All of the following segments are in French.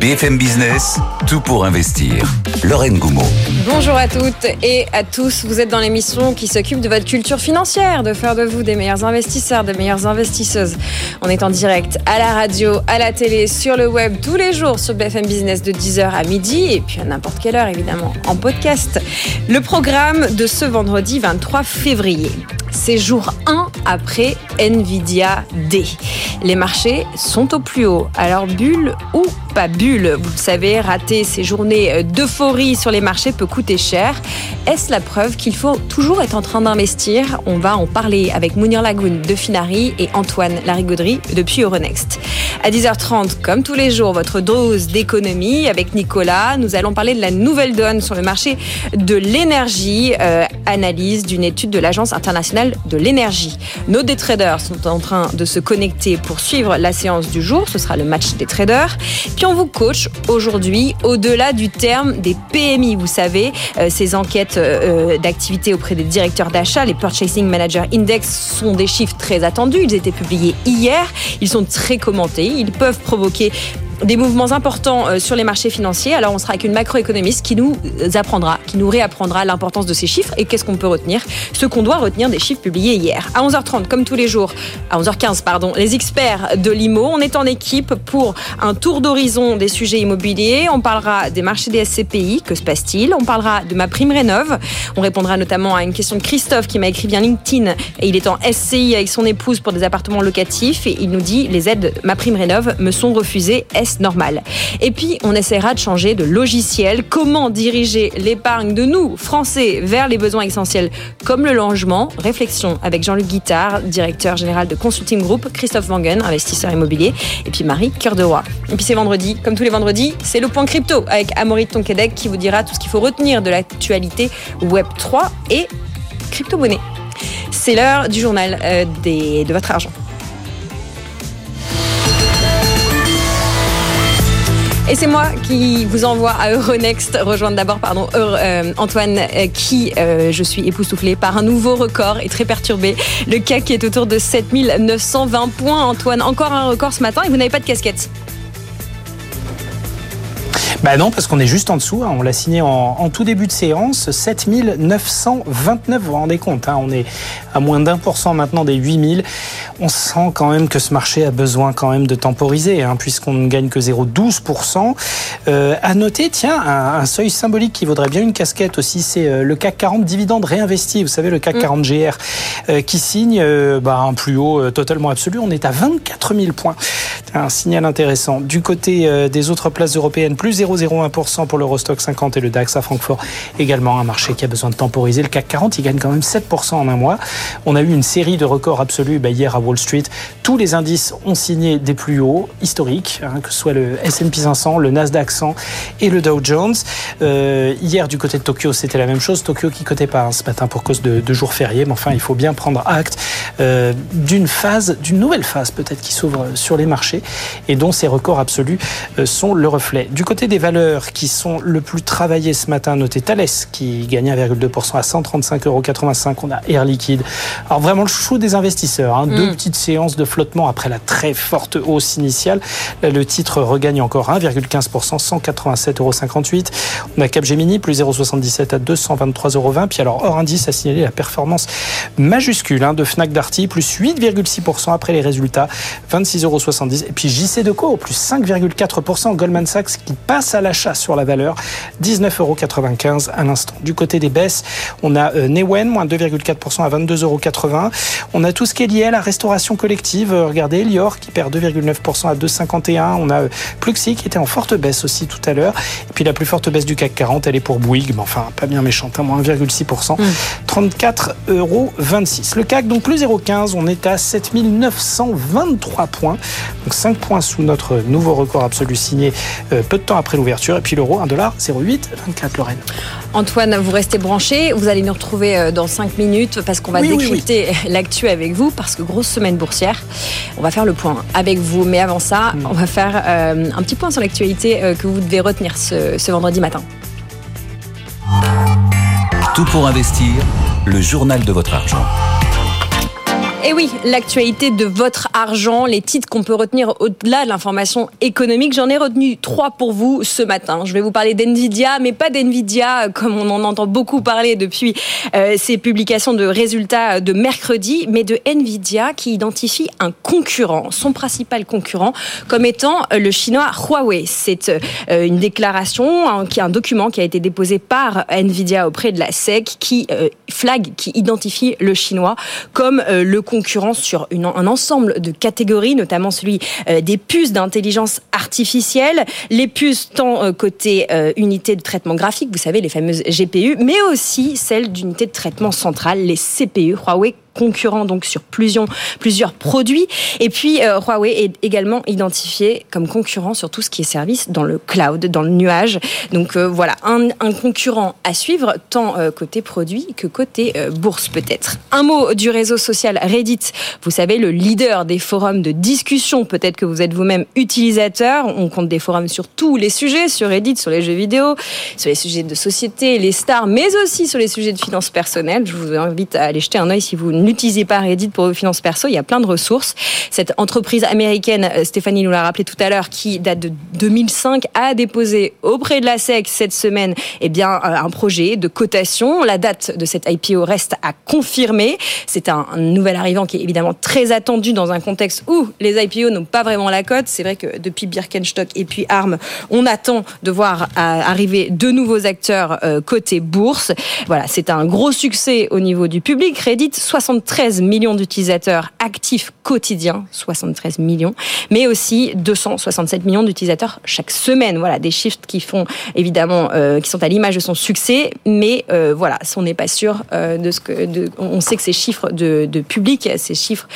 BFM Business, tout pour investir. Lorraine Goumeau. Bonjour à toutes et à tous. Vous êtes dans l'émission qui s'occupe de votre culture financière, de faire de vous des meilleurs investisseurs, des meilleures investisseuses. On est en direct à la radio, à la télé, sur le web tous les jours sur BFM Business de 10h à midi et puis à n'importe quelle heure évidemment en podcast. Le programme de ce vendredi 23 février. C'est jour 1 après Nvidia D. Les marchés sont au plus haut. Alors bulle ou pas bulle Vous le savez, rater ces journées d'euphorie sur les marchés peut coûter cher. Est-ce la preuve qu'il faut toujours être en train d'investir? On va en parler avec Mounir Lagoun de Finari et Antoine Larigauderie depuis Euronext. À 10h30, comme tous les jours, votre dose d'économie avec Nicolas. Nous allons parler de la nouvelle donne sur le marché de l'énergie, euh, analyse d'une étude de l'Agence internationale de l'énergie. Nos des traders sont en train de se connecter pour suivre la séance du jour. Ce sera le match des traders. Puis on vous coach aujourd'hui au-delà du terme des PMI. Vous savez, euh, ces enquêtes euh, d'activité auprès des directeurs d'achat, les Purchasing Manager Index, sont des chiffres très attendus. Ils étaient publiés hier. Ils sont très commentés. Ils peuvent provoquer des mouvements importants euh, sur les marchés financiers. Alors on sera avec une macroéconomiste qui nous apprendra, qui nous réapprendra l'importance de ces chiffres et qu'est-ce qu'on peut retenir, ce qu'on doit retenir des chiffres publiés hier. À 11h30, comme tous les jours, à 11h15, pardon, les experts de l'IMO, on est en équipe pour un tour d'horizon des sujets immobiliers. On parlera des marchés des SCPI, que se passe-t-il? On parlera de ma prime rénov. On répondra notamment à une question de Christophe qui m'a écrit via LinkedIn et il est en SCI avec son épouse pour des appartements locatifs et il nous dit les aides ma prime rénov me sont refusées normal. Et puis, on essaiera de changer de logiciel. Comment diriger l'épargne de nous, Français, vers les besoins essentiels comme le logement? Réflexion avec Jean-Luc Guittard, directeur général de Consulting Group, Christophe Wangen, investisseur immobilier, et puis Marie Cœur de Roi. Et puis c'est vendredi, comme tous les vendredis, c'est le point crypto avec Amaury Tonquedec qui vous dira tout ce qu'il faut retenir de l'actualité Web3 et crypto-monnaie. C'est l'heure du journal euh, de votre argent. Et c'est moi qui vous envoie à Euronext rejoindre d'abord pardon euh, Antoine euh, qui euh, je suis époustouflée par un nouveau record et très perturbé. Le CAC qui est autour de 7920 points. Antoine, encore un record ce matin et vous n'avez pas de casquette. Bah non, parce qu'on est juste en dessous. Hein. On l'a signé en, tout début de séance. 7929, vous vous rendez compte. Hein. On est à moins d'un pour cent maintenant des 8000. On sent quand même que ce marché a besoin quand même de temporiser, hein, puisqu'on ne gagne que 0,12%. Euh, à noter, tiens, un, seuil symbolique qui vaudrait bien une casquette aussi, c'est euh, le CAC 40 dividende réinvesti. Vous savez, le CAC 40 mm. GR euh, qui signe euh, bah, un plus haut totalement absolu. On est à 24 000 points. Un signal intéressant. Du côté des autres places européennes, plus 0 0,01% pour l'Eurostock 50 et le DAX à Francfort. Également un marché qui a besoin de temporiser. Le CAC 40, il gagne quand même 7% en un mois. On a eu une série de records absolus bah, hier à Wall Street. Tous les indices ont signé des plus hauts historiques, hein, que ce soit le S&P 500, le Nasdaq 100 et le Dow Jones. Euh, hier, du côté de Tokyo, c'était la même chose. Tokyo qui cotait pas hein, ce matin pour cause de, jours fériés. Mais enfin, il faut bien prendre acte euh, d'une phase, d'une nouvelle phase peut-être qui s'ouvre sur les marchés et dont ces records absolus euh, sont le reflet. Du côté des valeurs qui sont le plus travaillées ce matin, notez Thales qui gagne 1,2% à 135,85 euros. On a Air Liquide. Alors vraiment le chou des investisseurs. Hein. Deux mm. petites séances de flottement après la très forte hausse initiale. Le titre regagne encore 1,15%, 187,58 euros. On a Capgemini plus 0,77 à 223,20 euros. Puis alors hors indice a signalé la performance majuscule hein, de Fnac Darty plus 8,6% après les résultats, 26,70 euros. Et puis JC Deco plus 5,4%. Goldman Sachs qui passe à l'achat sur la valeur, 19,95 euros à l'instant. Du côté des baisses, on a euh, Newen, moins 2,4% à 22,80 euros. On a tout ce qui est lié à la restauration collective. Euh, regardez, Elior qui perd 2,9% à 2,51. On a euh, Pluxi qui était en forte baisse aussi tout à l'heure. Et puis la plus forte baisse du CAC 40, elle est pour Bouygues, mais enfin pas bien méchante, à hein, moins 1,6%, 34,26 euros. Le CAC donc plus 0,15, on est à 7923 points, donc 5 points sous notre nouveau record absolu signé peu de temps après l'ouverture. Et puis l'euro, 1,08 24 Lorraine. Antoine, vous restez branché. Vous allez nous retrouver euh, dans 5 minutes parce qu'on va décrypter l'actu avec vous parce que grosse semaine boursière. On va faire le point avec vous. Mais avant ça, mm. on va faire euh, un petit point sur l'actualité euh, que vous devez retenir ce, ce vendredi matin. Tout pour investir, le journal de votre argent. Et oui, l'actualité de votre argent, les titres qu'on peut retenir au-delà de l'information économique, j'en ai retenu trois pour vous ce matin. Je vais vous parler d'NVIDIA, mais pas d'NVIDIA comme on en entend beaucoup parler depuis euh, ces publications de résultats de mercredi, mais de NVIDIA qui identifie un concurrent, son principal concurrent, comme étant le chinois Huawei. C'est euh, une déclaration, hein, qui est un document qui a été déposé par NVIDIA auprès de la SEC qui euh, flag, qui identifie le chinois comme le concurrence sur un ensemble de catégories, notamment celui euh, des puces d'intelligence artificielle, les puces tant euh, côté euh, unité de traitement graphique, vous savez, les fameuses GPU, mais aussi celles d'unité de traitement centrale, les CPU. Huawei concurrents donc sur plusieurs, produits. Et puis euh, Huawei est également identifié comme concurrent sur tout ce qui est service dans le cloud, dans le nuage. Donc euh, voilà, un, un, concurrent à suivre, tant euh, côté produit que côté bourse peut-être. Un mot du réseau social Reddit, vous savez, le leader des forums de discussion, peut-être que vous êtes vous-même utilisateur, on compte des forums sur tous les sujets, sur Reddit, sur les jeux vidéo, sur les sujets de société, les stars, mais aussi sur les sujets de finances personnelles. Je vous invite à aller jeter un oeil si vous n'utilisez pas Reddit pour vos finances perso, il y a plein de ressources. Cette entreprise américaine, euh, Stéphanie nous l'a rappelé tout à l'heure, qui date de 2005, a déposé auprès de la SEC cette semaine eh bien, euh, un projet de cotation. La date de cette IPO reste à confirmer. C'est un, nouvel arrivant qui est évidemment très attendu dans un contexte où les IPO n'ont pas vraiment la cote. C'est vrai que depuis Birkenstock et puis ARM, on attend de voir euh, arriver de nouveaux acteurs côté bourse. Voilà, c'est un gros succès au niveau du public. Reddit, 60 73 millions d'utilisateurs actifs quotidiens, 73 millions, mais aussi 267 millions d'utilisateurs chaque semaine. Voilà, des chiffres qui font évidemment, euh, qui sont à l'image de son succès, mais euh, voilà, on n'est pas sûr euh, de ce que, on sait que ces chiffres de public, ces chiffres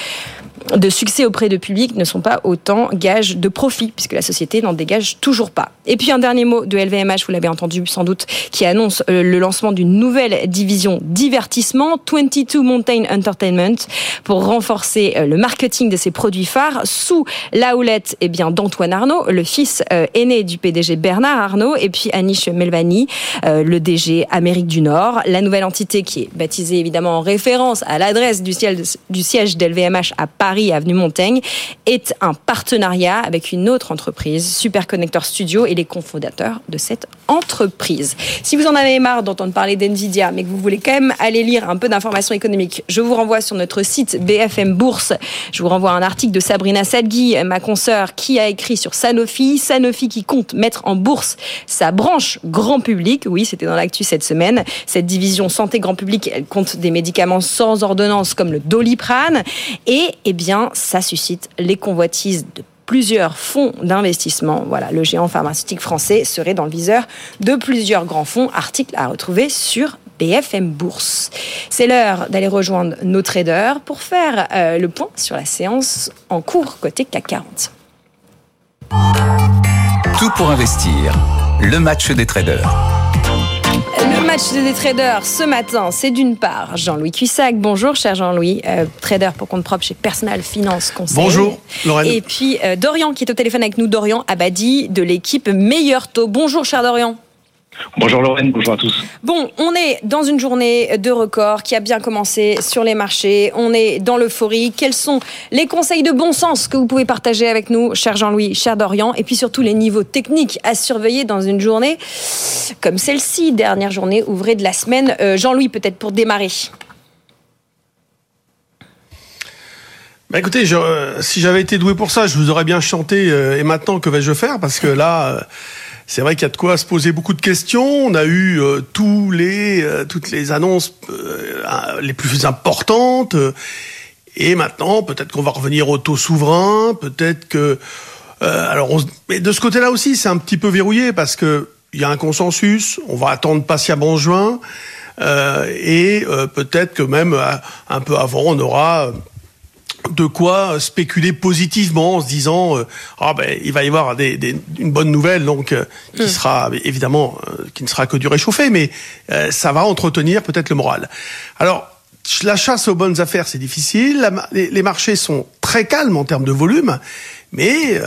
de succès auprès de public ne sont pas autant gages de profit, puisque la société n'en dégage toujours pas. Et puis un dernier mot de LVMH, vous l'avez entendu sans doute, qui annonce euh, le lancement d'une nouvelle division divertissement, 22 Mountain Entertainment, pour renforcer euh, le marketing de ses produits phares sous la houlette eh bien, d'Antoine Arnaud, le fils euh, aîné du PDG Bernard Arnaud, et puis Anish Melvani, le DG Amérique du Nord. La nouvelle entité qui est baptisée évidemment en référence à l'adresse du siège, du siège d'LVMH à Paris, Paris, avenue Montaigne, est un partenariat avec une autre entreprise, Superconnector Studio, et les cofondateurs de cette entreprise. Si vous en avez marre d'entendre parler d'NVIDIA, mais que vous voulez quand même aller lire un peu d'informations économiques, je vous renvoie sur notre site BFM Bourse. Je vous renvoie un article de Sabrina Sadgui, ma consoeur, qui a écrit sur Sanofi. Sanofi qui compte mettre en bourse sa branche grand public. Oui, c'était dans l'actu cette semaine. Cette division santé grand public, elle compte des médicaments sans ordonnance comme le Doliprane. Et, eh bien, ça suscite les convoitises de plusieurs fonds d'investissement. Voilà, le géant pharmaceutique français serait dans le viseur de plusieurs grands fonds. Article à retrouver sur BFM Bourse. C'est l'heure d'aller rejoindre nos traders pour faire euh, le point sur la séance en cours côté CAC 40. Tout pour investir. Le match des traders. Le match des traders ce matin, c'est d'une part Jean-Louis Cuissac. Bonjour, cher Jean-Louis, euh, trader pour compte propre chez Personal Finance Conseil. Bonjour, Lorraine. Et puis euh, Dorian qui est au téléphone avec nous, Dorian Abadi de l'équipe Meilleur Taux. Bonjour, cher Dorian. Bonjour Lorraine, bonjour à tous. Bon, on est dans une journée de record qui a bien commencé sur les marchés. On est dans l'euphorie. Quels sont les conseils de bon sens que vous pouvez partager avec nous, cher Jean-Louis, cher Dorian, et puis surtout les niveaux techniques à surveiller dans une journée comme celle-ci, dernière journée ouvrée de la semaine. Euh, Jean-Louis, peut-être pour démarrer. Bah écoutez, je, euh, si j'avais été doué pour ça, je vous aurais bien chanté. Euh, et maintenant, que vais-je faire? Parce que là c'est vrai qu'il y a de quoi se poser beaucoup de questions. On a eu euh, tous les, euh, toutes les annonces euh, les plus importantes. et maintenant, peut-être qu'on va revenir au taux souverain. Peut-être que... alors, on, mais de ce côté-là aussi, c'est un petit peu verrouillé parce que il y a un consensus. On va attendre patiemment juin. et peut-être que même un peu avant, on aura de quoi spéculer positivement en se disant euh, ah ben il va y avoir des, des, une bonne nouvelle donc euh, qui hmm. sera évidemment euh, qui ne sera que du réchauffé mais ça va entretenir peut-être le moral. Alors la chasse aux bonnes affaires c'est difficile, les, marchés sont très calmes en termes de volume mais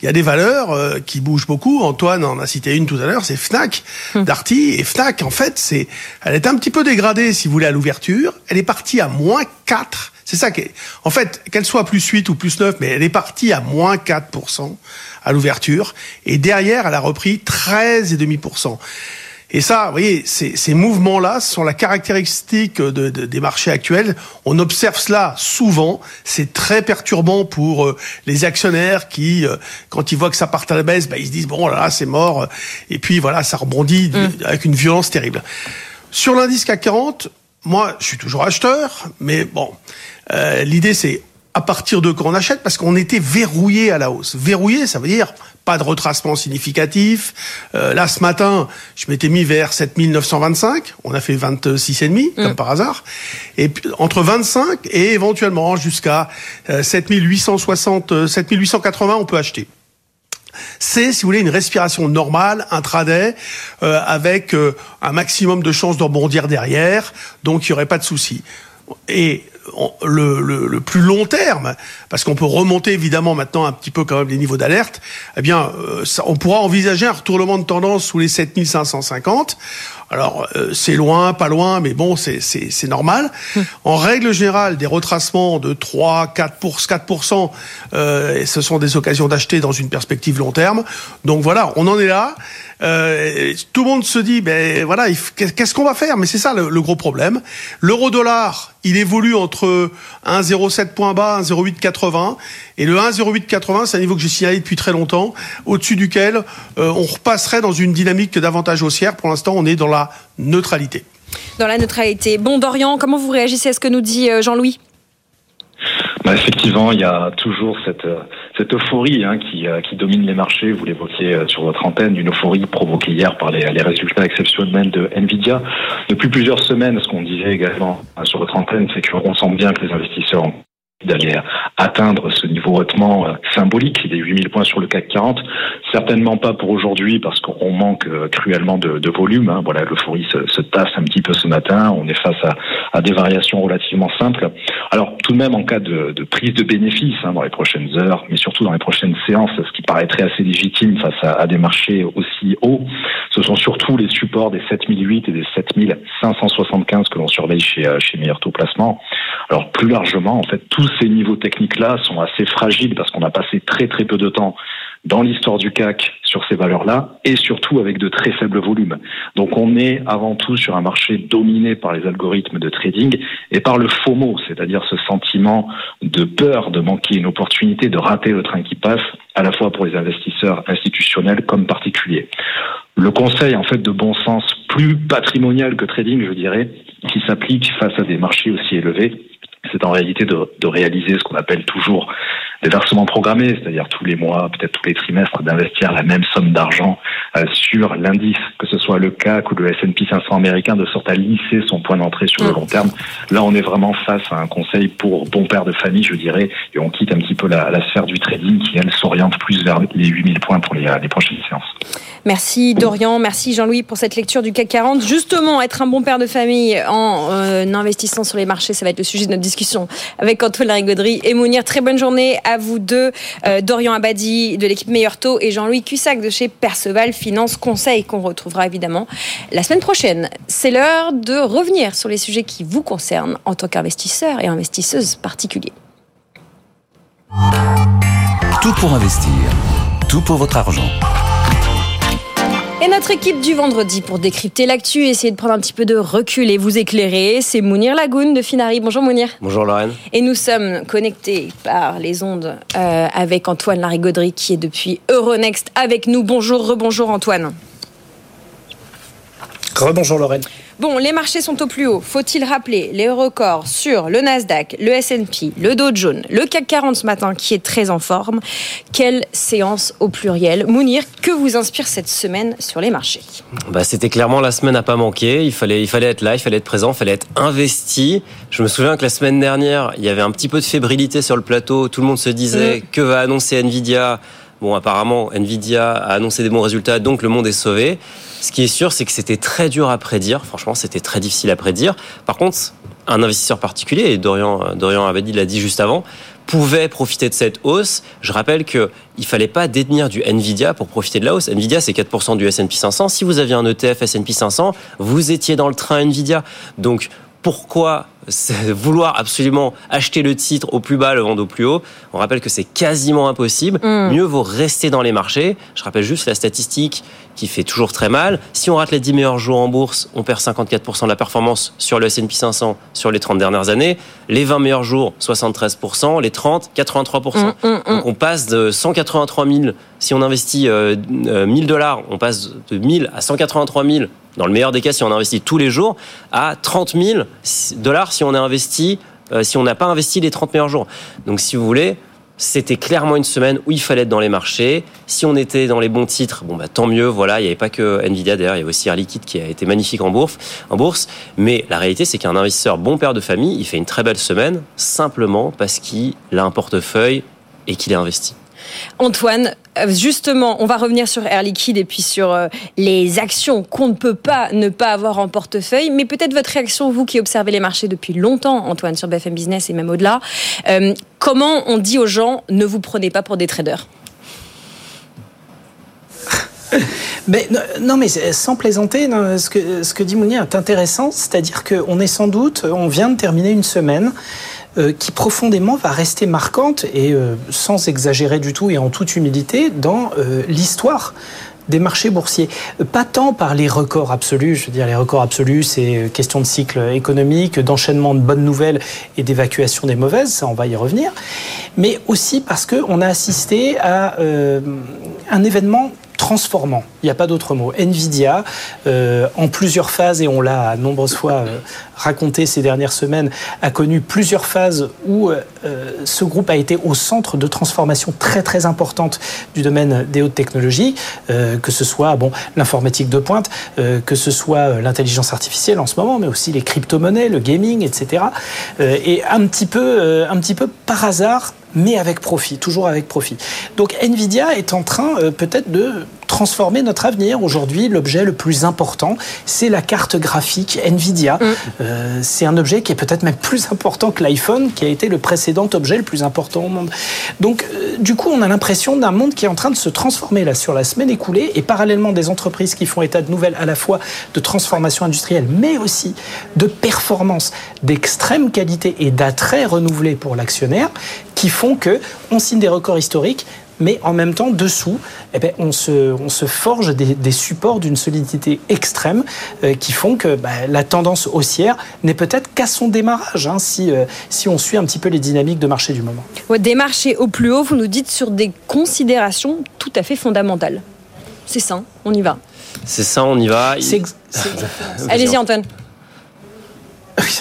il y a des valeurs qui bougent beaucoup. Antoine en a cité une tout à l'heure, c'est Fnac, hmm. Darty. Et Fnac, en fait, c'est, elle est un petit peu dégradée, si vous voulez, à l'ouverture. Elle est partie à moins 4 C'est ça qui est. En fait, qu'elle soit plus 8 ou plus 9, mais elle est partie à moins 4% à l'ouverture. Et derrière, elle a repris 13,5%. Et ça, vous voyez, ces, ces mouvements-là sont la caractéristique de, de, des marchés actuels. On observe cela souvent. C'est très perturbant pour euh, les actionnaires qui, euh, quand ils voient que ça part à la baisse, bah, ils se disent bon là, là c'est mort. Et puis voilà, ça rebondit mm. avec une violence terrible. Sur l'indice CAC 40, moi, je suis toujours acheteur, mais bon, euh, l'idée c'est à partir de quand on achète, parce qu'on était verrouillé à la hausse. Verrouillé, ça veut dire pas de retracement significatif. Euh, là, ce matin, je m'étais mis vers 7925. On a fait 26,5, mm. comme par hasard. Et puis, entre 25 et éventuellement jusqu'à 7860, 7880, on peut acheter c'est, si vous voulez, une respiration normale, intraday, euh, avec euh, un maximum de chances de rebondir derrière, donc il n'y aurait pas de souci. Et le, plus long terme, parce qu'on peut remonter évidemment maintenant un petit peu quand même les niveaux d'alerte, eh bien, euh, on pourra envisager un retournement de tendance sous les 7550. Alors, euh, c'est loin, pas loin, mais bon, c'est normal. En règle générale, des retracements de 3, 4 pour 4%, euh, ce sont des occasions d'acheter dans une perspective long terme. Donc voilà, on en est là. Euh, tout le monde se dit, ben voilà, qu'est-ce qu'on va faire? Mais c'est ça le, gros problème. L'euro-dollar, il évolue entre 1,07 point bas, 1,0880, et le 1,0880, c'est un niveau que j'ai signalé depuis très longtemps, au-dessus duquel euh, on repasserait dans une dynamique davantage haussière. Pour l'instant, on est dans la neutralité. Dans la neutralité. Bon, Dorian, comment vous réagissez à ce que nous dit euh, Jean-Louis? Bah, effectivement, il y a toujours cette, euh, cette euphorie hein, qui, qui domine les marchés. Vous l'évoquiez sur votre antenne, une euphorie provoquée hier par les, les résultats exceptionnels de Nvidia. Depuis plusieurs semaines, ce qu'on disait également sur votre antenne, c'est qu'on sent bien que les investisseurs ont d'aller atteindre ce niveau hautement euh, symbolique des 8000 points sur le CAC 40. Certainement pas pour aujourd'hui parce qu'on manque euh, cruellement de, volume. Hein. Voilà, l'euphorie se, se, tasse un petit peu ce matin. On est face à, des variations relativement simples. Alors tout de même en cas de, prise de bénéfices hein, dans les prochaines heures, mais surtout dans les prochaines séances, ce qui paraîtrait assez légitime face à, à des marchés aussi hauts, ce sont surtout les supports des 7008 et des 7575 que l'on surveille chez, euh, chez Meilleur Taux Placement. Alors plus largement, en fait, tous ces niveaux techniques-là sont assez fragiles parce qu'on a passé très très peu de temps dans l'histoire du CAC sur ces valeurs-là et surtout avec de très faibles volumes. Donc on est avant tout sur un marché dominé par les algorithmes de trading et par le FOMO, c'est-à-dire ce sentiment de peur de manquer une opportunité, de rater le train qui passe, à la fois pour les investisseurs institutionnels comme particuliers. Le conseil en fait de bon sens plus patrimonial que trading, je dirais, qui s'applique face à des marchés aussi élevés, c'est en réalité de, réaliser ce qu'on appelle toujours des versements programmés, c'est-à-dire tous les mois, peut-être tous les trimestres, d'investir la même somme d'argent euh, sur l'indice, que ce soit le CAC ou le S&P 500 américain, de sorte à lisser son point d'entrée sur le mm. long terme. Là, on est vraiment face à un conseil pour bon père de famille, je dirais, et on quitte un petit peu la, la sphère du trading qui, elle, s'oriente plus vers les 8000 points pour les, les prochaines séances. Merci Dorian, merci Jean-Louis pour cette lecture du CAC 40. Justement, être un bon père de famille en euh, investissant sur les marchés, ça va être le sujet de notre discussion avec Antoine Larigauderie et Mounir. Très bonne journée à vous deux, euh, Dorian Abadi de l'équipe Meilleur Taux et Jean-Louis Cussac de chez Perceval Finance Conseil qu'on retrouvera évidemment la semaine prochaine. C'est l'heure de revenir sur les sujets qui vous concernent en tant qu'investisseur et investisseuse particulier. Tout pour investir, tout pour votre argent. Et notre équipe du vendredi pour décrypter l'actu, essayer de prendre un petit peu de recul et vous éclairer, c'est Mounir Lagoun de Finari. Bonjour Mounir. Bonjour Lorraine. Et nous sommes connectés par les ondes euh, avec Antoine Larigauderie qui est depuis Euronext avec nous. Bonjour, rebonjour Antoine. Rebonjour Lorraine. Bon, les marchés sont au plus haut. Faut-il rappeler les records sur le Nasdaq, le S&P, le Dow Jones, le CAC 40 ce matin qui est très en forme? Quelle séance au pluriel? Mounir, que vous inspire cette semaine sur les marchés? Bah, C'était clairement la semaine à pas manquer. Il fallait, il fallait être là, il fallait être présent, il fallait être investi. Je me souviens que la semaine dernière, il y avait un petit peu de fébrilité sur le plateau. Tout le monde se disait mm. que va annoncer Nvidia? Bon, apparemment, Nvidia a annoncé des bons résultats, donc le monde est sauvé. Ce qui est sûr, c'est que c'était très dur à prédire. Franchement, c'était très difficile à prédire. Par contre, un investisseur particulier, et Dorian, Dorian Abadi l'a dit juste avant, pouvait profiter de cette hausse. Je rappelle qu'il ne fallait pas détenir du Nvidia pour profiter de la hausse. Nvidia, c'est 4% du S&P 500. Si vous aviez un ETF S&P 500, vous étiez dans le train Nvidia. Donc, pourquoi vouloir absolument acheter le titre au plus bas, le vendre au plus haut. On rappelle que c'est quasiment impossible. Mm. Mieux vaut rester dans les marchés. Je rappelle juste la statistique qui fait toujours très mal. Si on rate les 10 meilleurs jours en bourse, on perd 54% de la performance sur le S&P 500 sur les 30 dernières années. Les 20 meilleurs jours, 73%. Les 30, 83%. Mm, mm, Donc on passe de 183 000. Si on investit 1000 euh, euh, dollars, on passe de 1000 à 183 000 dans le meilleur des cas, si on investit tous les jours, à 30 000 dollars si on a investi, euh, si on n'a pas investi les 30 meilleurs jours. Donc, si vous voulez, c'était clairement une semaine où il fallait être dans les marchés. Si on était dans les bons titres, bon bah tant mieux. Voilà, il n'y avait pas que Nvidia d'ailleurs, il y avait aussi Air Liquide qui a été magnifique en bourse. En bourse. Mais la réalité, c'est qu'un investisseur bon père de famille, il fait une très belle semaine simplement parce qu'il a un portefeuille et qu'il est investi. Antoine, euh, justement, on va revenir sur Air Liquide et puis sur euh, les actions qu'on ne peut pas ne pas avoir en portefeuille. Mais peut-être votre réaction, vous qui observez les marchés depuis longtemps, Antoine, sur BFM Business et même au-delà. Euh, comment on dit aux gens ne vous prenez pas pour des traders? Non, mais sans plaisanter, ce, que, dit Mounier est intéressant, c'est-à-dire qu'on est sans doute, on vient de terminer une semaine euh, qui profondément va rester marquante et euh, sans exagérer du tout et en toute humilité dans euh, l'histoire des marchés boursiers. Pas tant par les records absolus, je veux dire les records absolus, c'est question de cycle économique, d'enchaînement de bonnes nouvelles et d'évacuation des mauvaises, ça on va y revenir, mais aussi parce qu'on a assisté à un événement transformant. Il n'y a pas d'autre mot. Nvidia, euh, en plusieurs phases, et on l'a nombreuses fois euh, raconté ces dernières semaines, a connu plusieurs phases où euh, ce groupe a été au centre de transformations très très importantes du domaine des hautes technologies, que ce soit bon l'informatique de pointe, que ce soit l'intelligence artificielle en ce moment, mais aussi les crypto-monnaies, le gaming, etc. et un petit un petit peu par hasard, mais avec profit, toujours avec profit. Donc Nvidia est en train peut-être de transformer notre avenir. Aujourd'hui, l'objet le plus important, c'est la carte graphique Nvidia. Mm. Euh, c'est un objet qui est peut-être même plus important que l'iPhone, qui a été le précédent objet le plus important au monde. Donc, euh, du coup, on a l'impression d'un monde qui est en train de se transformer là sur la semaine écoulée, et parallèlement des entreprises qui font état de nouvelles à la fois de transformation industrielle, mais aussi de performance d'extrême qualité et d'attrait renouvelé pour l'actionnaire, qui font que on signe des records historiques, mais en même temps, dessous, eh ben, on, se, on se forge des, supports d'une solidité extrême euh, qui font que bah, la tendance haussière n'est peut-être qu'à son démarrage, hein, si, euh, si on suit un petit peu les dynamiques de marché du moment. des marchés au plus haut, vous nous dites sur des considérations tout à fait fondamentales. C'est ça, on y va. C'est ça, on y va. Allez-y, Antoine.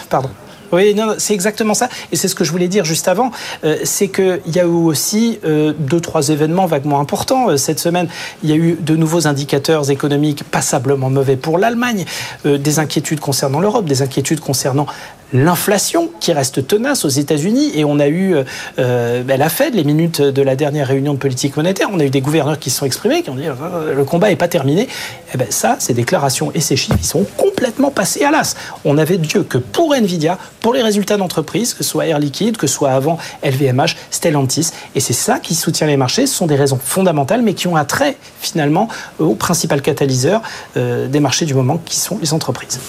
Pardon. Oui, non, c'est exactement ça. Et c'est ce que je voulais dire juste avant. Euh, c'est qu'il y a eu aussi euh, deux, trois événements vaguement importants euh, cette semaine. Il y a eu de nouveaux indicateurs économiques passablement mauvais pour l'Allemagne, des inquiétudes concernant l'Europe, des inquiétudes concernant l'inflation qui reste tenace aux États-Unis et on a eu euh, ben, la Fed, les minutes de la dernière réunion de politique monétaire, on a eu des gouverneurs qui se sont exprimés, qui ont dit euh, le combat n'est pas terminé. Et eh ben ça, ces déclarations et ces chiffres, ils sont complètement passés à l'as. On avait Dieu que pour Nvidia, pour les résultats d'entreprise, que ce soit Air Liquide, que ce soit avant LVMH, Stellantis, et c'est ça qui soutient les marchés. Ce sont des raisons fondamentales, mais qui ont attrait finalement au principal catalyseur euh, des marchés du moment, qui sont les entreprises.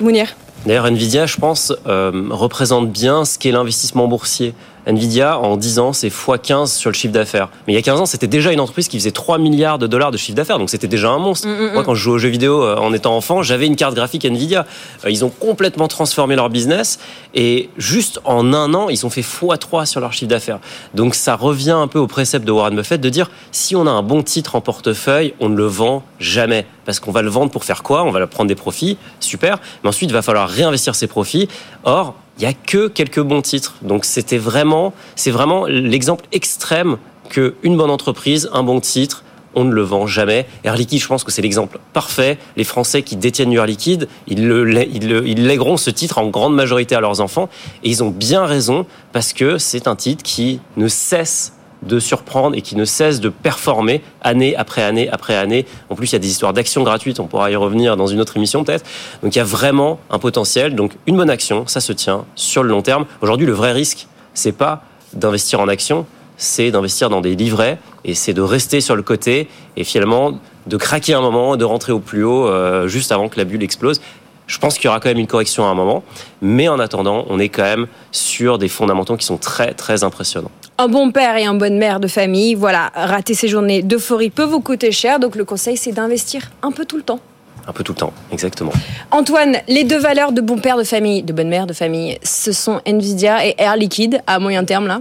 Mounir D'ailleurs, Nvidia, je pense, euh, représente bien ce qu'est l'investissement boursier. Nvidia, en 10 ans, c'est x15 sur le chiffre d'affaires. Mais il y a 15 ans, c'était déjà une entreprise qui faisait 3 milliards de dollars de chiffre d'affaires, donc c'était déjà un monstre. Mm, mm, Moi, mm. quand je jouais aux jeux vidéo euh, en étant enfant, j'avais une carte graphique Nvidia. Euh, ils ont complètement transformé leur business et juste en un an, ils ont fait x3 sur leur chiffre d'affaires. Donc ça revient un peu au précepte de Warren Buffett de dire si on a un bon titre en portefeuille, on ne le vend jamais. Parce qu'on va le vendre pour faire quoi? On va prendre des profits, super. Mais ensuite, il va falloir réinvestir ces profits. Or, il y a que quelques bons titres. Donc c'était vraiment, c'est vraiment l'exemple extrême que une bonne entreprise, un bon titre, on ne le vend jamais. Air Liquide, je pense que c'est l'exemple parfait. Les Français qui détiennent Air Liquide, ils, le, ils, lègueront ce titre en grande majorité à leurs enfants. Et ils ont bien raison parce que c'est un titre qui ne cesse de surprendre et qui ne cesse de performer année après année après année. En plus, il y a des histoires d'actions gratuites, on pourra y revenir dans une autre émission peut-être. Donc il y a vraiment un potentiel. Donc une bonne action, ça se tient sur le long terme. Aujourd'hui, le vrai risque, c'est pas d'investir en actions, c'est d'investir dans des livrets et c'est de rester sur le côté et finalement de craquer un moment, de rentrer au plus haut euh, juste avant que la bulle explose. Je pense qu'il y aura quand même une correction à un moment, mais en attendant, on est quand même sur des fondamentaux qui sont très très impressionnants. Un bon père et une bonne mère de famille, voilà, rater ces journées d'euphorie peut vous coûter cher, donc le conseil c'est d'investir un peu tout le temps. Un peu tout le temps, exactement. Antoine, les deux valeurs de bon père de famille, de bonne mère de famille, ce sont Nvidia et Air Liquide à moyen terme là?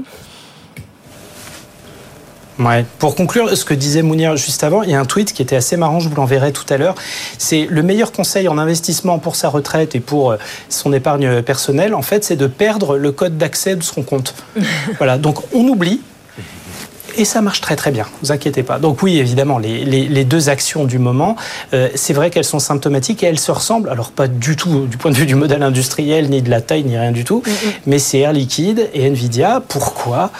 Ouais. Pour conclure, ce que disait Mounir juste avant, il y a un tweet qui était assez marrant, je vous l'enverrai tout à l'heure. C'est le meilleur conseil en investissement pour sa retraite et pour euh, son épargne personnelle, en fait, c'est de perdre le code d'accès de son compte. voilà. Donc, on oublie, et ça marche très très bien, vous inquiétez pas. Donc oui, évidemment, les, les, les deux actions du moment, euh, c'est vrai qu'elles sont symptomatiques et elles se ressemblent, alors pas du tout du point de vue du modèle industriel, ni de la taille, ni rien du tout, mm -hmm. mais c'est Air Liquide et Nvidia. Pourquoi?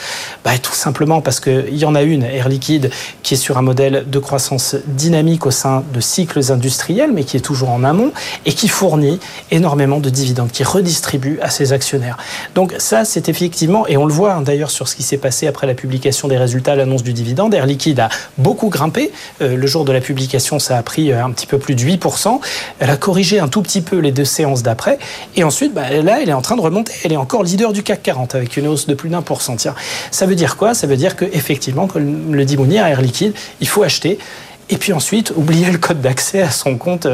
Bah, Tout simplement parce qu'il y en a une, Air Liquide, qui est sur un modèle de croissance dynamique au sein de cycles industriels, mais qui est toujours en amont, et qui fournit énormément de dividendes, qui redistribue à ses actionnaires. Donc ça, c'est effectivement, et on le voit hein, d'ailleurs sur ce qui s'est passé après la publication des résultats à l'annonce du dividende. Air Liquide a beaucoup grimpé. Euh, le jour de la publication, ça a pris euh, un petit peu plus de 8%. Elle a corrigé un tout petit peu les deux séances d'après. Et ensuite, bah, là, elle est en train de remonter. Elle est encore leader du CAC 40 avec une hausse de plus d'un pour cent. Ça veut dire quoi? Ça veut dire qu'effectivement, comme le dit Mounir, Air Liquide, il faut acheter et puis ensuite oublier le code d'accès à son compte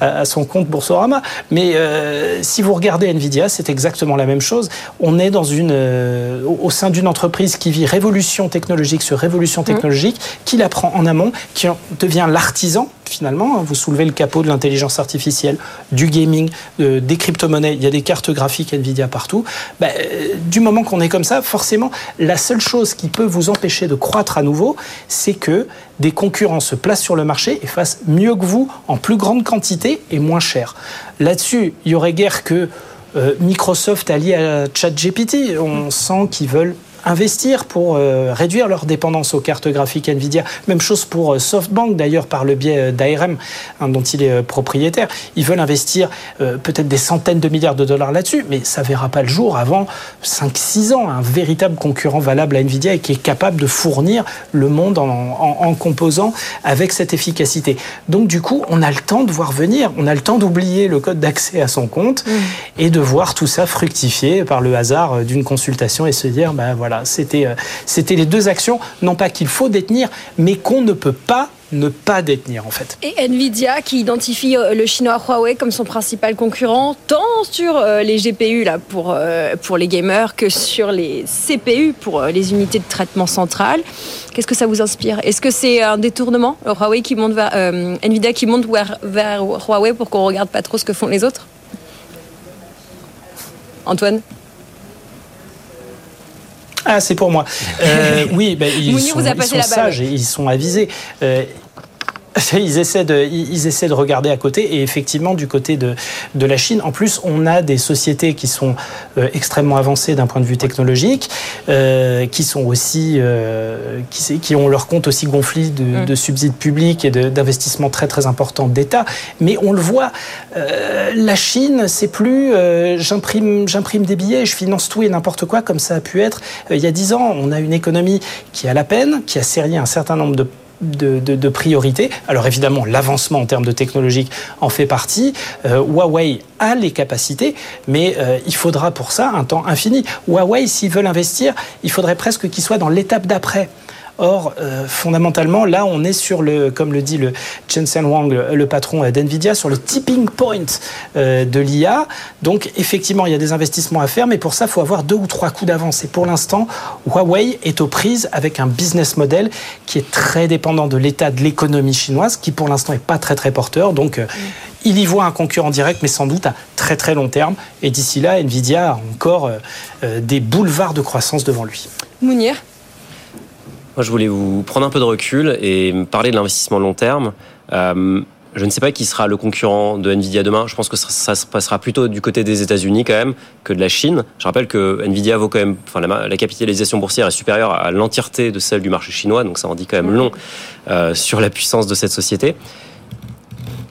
à son compte Boursorama. Mais euh, si vous regardez Nvidia, c'est exactement la même chose. On est dans une euh, au sein d'une entreprise qui vit révolution technologique sur révolution technologique, mmh. qui la prend en amont, qui devient l'artisan finalement. Vous soulevez le capot de l'intelligence artificielle, du gaming, des crypto-monnaies. Il y a des cartes graphiques Nvidia partout. Bah, euh, du moment qu'on est comme ça, forcément, la seule chose qui peut vous empêcher de croître à nouveau, c'est que des concurrents se placent sur le marché et fassent mieux que vous en plus grande quantité et moins cher. Là-dessus, il y aurait guère que euh, Microsoft allié à ChatGPT. On sent qu'ils veulent investir pour euh, réduire leur dépendance aux cartes graphiques Nvidia. Même chose pour euh, SoftBank d'ailleurs par le biais d'ARM hein, dont il est euh, propriétaire. Ils veulent investir euh, peut-être des centaines de milliards de dollars là-dessus, mais ça verra pas le jour avant 5-6 ans. Un véritable concurrent valable à Nvidia et qui est capable de fournir le monde en, en, en composant avec cette efficacité. Donc du coup, on a le temps de voir venir, on a le temps d'oublier le code d'accès à son compte mmh. et de voir tout ça fructifier par le hasard d'une consultation et se dire, ben voilà, c'était euh, c'était les deux actions, non pas qu'il faut détenir, mais qu'on ne peut pas ne pas détenir en fait. Et Nvidia qui identifie euh, le chinois Huawei comme son principal concurrent tant sur euh, les GPU là pour les gamers que sur les CPU pour les unités de traitement central. Qu'est-ce que ça vous inspire? Est-ce que c'est un détournement Huawei qui monte vers Nvidia qui monte vers, vers Huawei pour qu'on regarde pas trop ce que font les autres? Antoine? Ah, c'est pour moi. Euh, oui, ben, ils, Mounir sont, vous a ils passé sont la balle. sages et ils sont avisés. Euh, ils essaient, de, ils essaient de regarder à côté et effectivement du côté de, de la Chine. En plus, on a des sociétés qui sont euh, extrêmement avancées d'un point de vue technologique, euh, qui sont aussi, euh, qui, qui, ont leur compte aussi gonflé de, mm. de subsides publics et d'investissements très très importants d'État. Mais on le voit, euh, la Chine, c'est plus euh, j'imprime j'imprime des billets, je finance tout et n'importe quoi comme ça a pu être il y a dix ans. On a une économie qui a la peine, qui a serré un certain nombre de de, priorités. Alors évidemment, l'avancement en termes de technologique en fait partie. Euh, Huawei a les capacités, mais euh, il faudra pour ça un temps infini. Huawei, s'ils veulent investir, il faudrait presque qu'ils soient dans l'étape d'après. Or, euh, fondamentalement, là, on est sur le, comme le dit le Jensen Wang, le, patron d'NVIDIA, sur le tipping point euh, de l'IA. Donc, effectivement, il y a des investissements à faire, mais pour ça, il faut avoir deux ou trois coups d'avance. Et pour l'instant, Huawei est aux prises avec un business model qui est très dépendant de l'état de l'économie chinoise, qui pour l'instant n'est pas très très porteur. Donc, euh, il y voit un concurrent direct, mais sans doute à très très long terme. Et d'ici là, Nvidia a encore euh, des boulevards de croissance devant lui. Mounir moi, je voulais vous prendre un peu de recul et parler de l'investissement long terme. Euh, je ne sais pas qui sera le concurrent de Nvidia demain. Je pense que ça, se passera plutôt du côté des États-Unis quand même que de la Chine. Je rappelle que Nvidia vaut quand même, enfin la, la capitalisation boursière est supérieure à l'entièreté de celle du marché chinois, donc ça en dit quand même long euh, sur la puissance de cette société.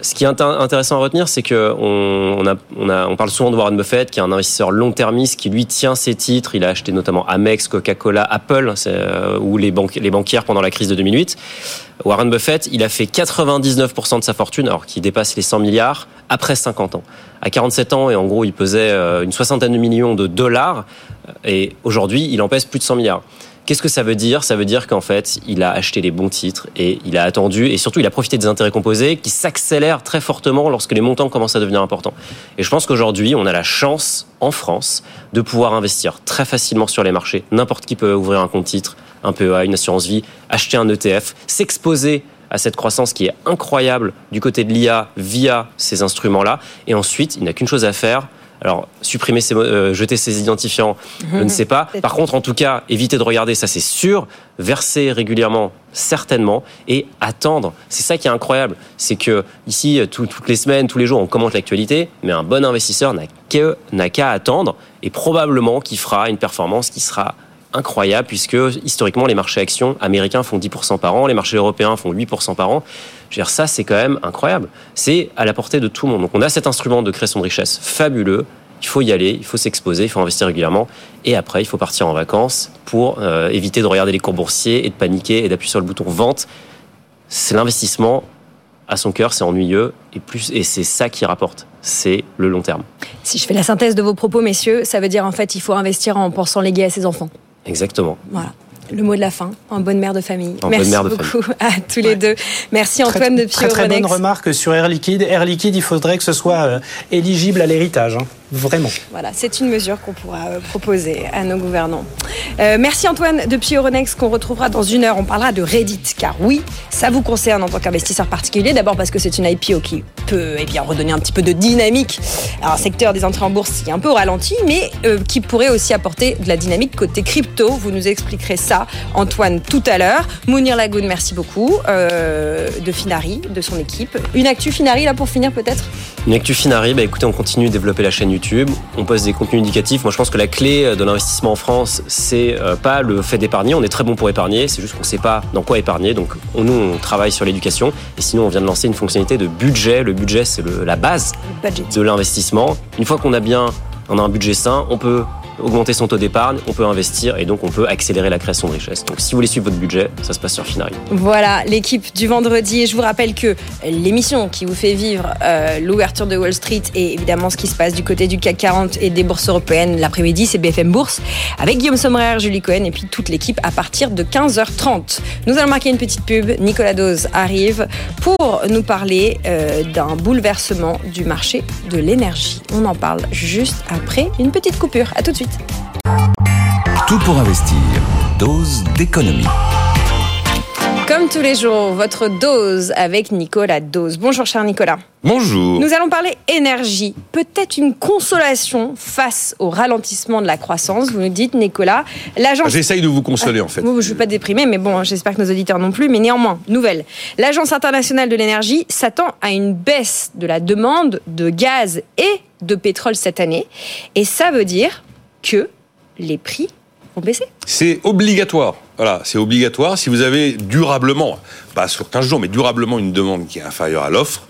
Ce qui est intéressant à retenir, c'est que on, parle souvent de Warren Buffett, qui est un investisseur long-termiste, qui lui tient ses titres. Il a acheté notamment Amex, Coca-Cola, Apple, euh, ou les, banques, les banquières pendant la crise de 2008. Warren Buffett, il a fait 99% de sa fortune, alors qu'il dépasse les 100 milliards, après 50 ans. À 47 ans, et en gros, il pesait euh, une soixantaine de millions de dollars, et aujourd'hui, il en pèse plus de 100 milliards. Qu'est-ce que ça veut dire? Ça veut dire qu'en fait, il a acheté les bons titres et il a attendu et surtout il a profité des intérêts composés qui s'accélèrent très fortement lorsque les montants commencent à devenir importants. Et je pense qu'aujourd'hui, on a la chance en France de pouvoir investir très facilement sur les marchés. N'importe qui peut ouvrir un compte titre, un PEA, une assurance vie, acheter un ETF, s'exposer à cette croissance qui est incroyable du côté de l'IA via ces instruments-là. Et ensuite, il n'a qu'une chose à faire, alors, supprimer ses, euh, jeter ses identifiants, je ne sais pas. Par contre, en tout cas, éviter de regarder, ça c'est sûr. Verser régulièrement, certainement. Et attendre. C'est ça qui est incroyable. C'est que ici, toutes les semaines, tous les jours, on commente l'actualité. Mais un bon investisseur n'a qu'à attendre. Et probablement qu'il fera une performance qui sera incroyable puisque historiquement les marchés actions américains font 10% par an, les marchés européens font 8% par an. Je veux dire, ça c'est quand même incroyable. C'est à la portée de tout le monde. Donc on a cet instrument de création de richesse fabuleux. Il faut y aller, il faut s'exposer, il faut investir régulièrement. Et après, il faut partir en vacances pour euh, éviter de regarder les cours boursiers et de paniquer et d'appuyer sur le bouton vente. C'est l'investissement à son cœur, c'est ennuyeux et plus et c'est ça qui rapporte. C'est le long terme. Si je fais la synthèse de vos propos, messieurs, ça veut dire en fait il faut investir en pensant léguer à ses enfants. Exactement. Voilà le mot de la fin, en bonne mère de famille. Merci beaucoup à tous les deux. Merci Antoine de Très très bonne remarque sur Air Liquide. Air Liquide, il faudrait que ce soit euh, éligible à l'héritage. Hein. Vraiment. Voilà, c'est une mesure qu'on pourra euh, proposer à nos gouvernants. Euh, merci Antoine depuis Euronext qu'on retrouvera dans une heure. On parlera de Reddit, car oui, ça vous concerne en tant qu'investisseur particulier. D'abord parce que c'est une IPO qui peut eh bien, redonner un petit peu de dynamique à un secteur des entrées en bourse qui est un peu ralenti, mais euh, qui pourrait aussi apporter de la dynamique côté crypto. Vous nous expliquerez ça, Antoine, tout à l'heure. Mounir Lagoun, merci beaucoup. de Finari, de son équipe. Une actu Finari, là, pour finir, peut-être? Une actu Finari, bah, écoutez, on continue de développer la chaîne YouTube on poste des contenus indicatifs. Moi, je pense que la clé de l'investissement en France, c'est euh, pas le fait d'épargner. On est très bon pour épargner, c'est juste qu'on sait pas dans quoi épargner. Donc, nous, on travaille sur l'éducation. Et sinon, on vient de lancer une fonctionnalité de budget. Le budget, c'est la base de l'investissement. Une fois qu'on a bien, on a un budget sain, on peut augmenter son taux d'épargne, on peut investir et donc on peut accélérer la création de richesse. Donc si vous voulez suivre votre budget, ça se passe sur Finari. Voilà, l'équipe du vendredi. Et je vous rappelle que l'émission qui vous fait vivre euh, l'ouverture de Wall Street et évidemment ce qui se passe du côté du CAC 40 et des bourses européennes l'après-midi, c'est BFM Bourse avec Guillaume Sommerer, Julie Cohen et puis toute l'équipe à partir de 15h30. Nous allons marquer une petite pub. Nicolas Dose arrive pour nous parler euh, d'un bouleversement du marché de l'énergie. On en parle juste après une petite coupure. À tout de suite. Tout pour investir. Dose d'économie. Comme tous les jours, votre dose avec Nicolas Dose. Bonjour cher Nicolas. Bonjour. Nous allons parler énergie. Peut-être une consolation face au ralentissement de la croissance. Vous nous dites, Nicolas, l'agence... J'essaye de vous consoler en fait. je ne veux pas déprimer, mais bon, j'espère que nos auditeurs non plus. Mais néanmoins, nouvelle. L'Agence internationale de l'énergie s'attend à une baisse de la demande de gaz et de pétrole cette année. Et ça veut dire que les prix vont baisser. C'est obligatoire. Voilà, c'est obligatoire. Si vous avez durablement, pas sur 15 jours, mais durablement une demande qui est inférieure à l'offre,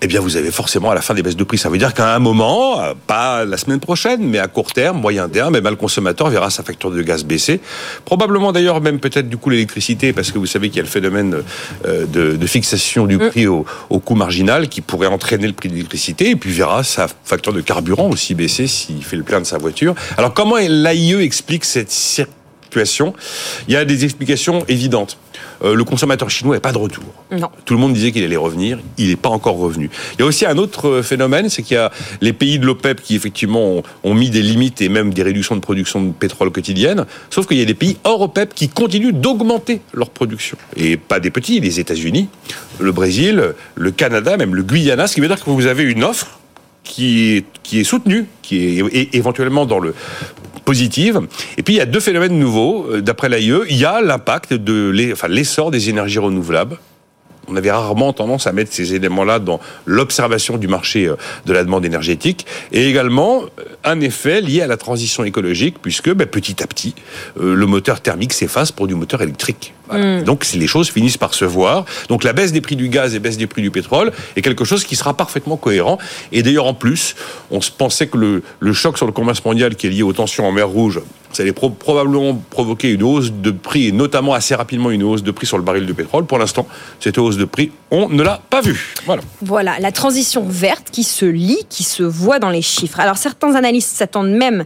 eh bien vous avez forcément à la fin des baisses de prix. Ça veut dire qu'à un moment, euh, pas la semaine prochaine, mais à court terme, moyen terme, eh bien, le consommateur verra sa facture de gaz baisser. Probablement d'ailleurs même peut-être du coup l'électricité, parce que vous savez qu'il y a le phénomène euh, de, fixation du mm. prix au, coût marginal qui pourrait entraîner le prix de l'électricité, et puis verra sa facture de carburant aussi baisser s'il fait le plein de sa voiture. Alors comment l'AIE explique cette situation Il y a des explications évidentes. Euh, le consommateur chinois n'est pas de retour. Non. Tout le monde disait qu'il allait revenir, il n'est pas encore revenu. Il y a aussi un autre euh, phénomène, c'est qu'il y a les pays de l'OPEP qui effectivement ont, mis des limites et même des réductions de production de pétrole quotidienne, sauf qu'il y a des pays hors OPEP qui continuent d'augmenter leur production. Et pas des petits, les États-Unis, le Brésil, le Canada, même le Guyana, ce qui veut dire que vous avez une offre qui est, qui est soutenue, qui est éventuellement dans le Et puis il y a deux phénomènes nouveaux. Euh, d'après l'AIE, il y a l'impact de l'essor des énergies renouvelables. On avait rarement tendance à mettre ces éléments-là dans l'observation du marché euh, de la demande énergétique, et également euh, un effet lié à la transition écologique, puisque ben, petit à petit, le moteur thermique s'efface pour du moteur électrique. Voilà. Mm. Donc les choses finissent par se voir. Donc la baisse des prix du gaz et baisse des prix du pétrole est quelque chose qui sera parfaitement cohérent. Et d'ailleurs en plus, on se pensait que le, le choc sur le commerce mondial qui est lié aux tensions en mer Rouge, ça allait pro- probablement provoquer une hausse de prix et notamment assez rapidement une hausse de prix sur le baril de pétrole. Pour l'instant, cette hausse de prix, on ne l'a pas vue. Voilà. Voilà, la transition verte qui se lit, qui se voit dans les chiffres. Alors certains analystes s'attendent même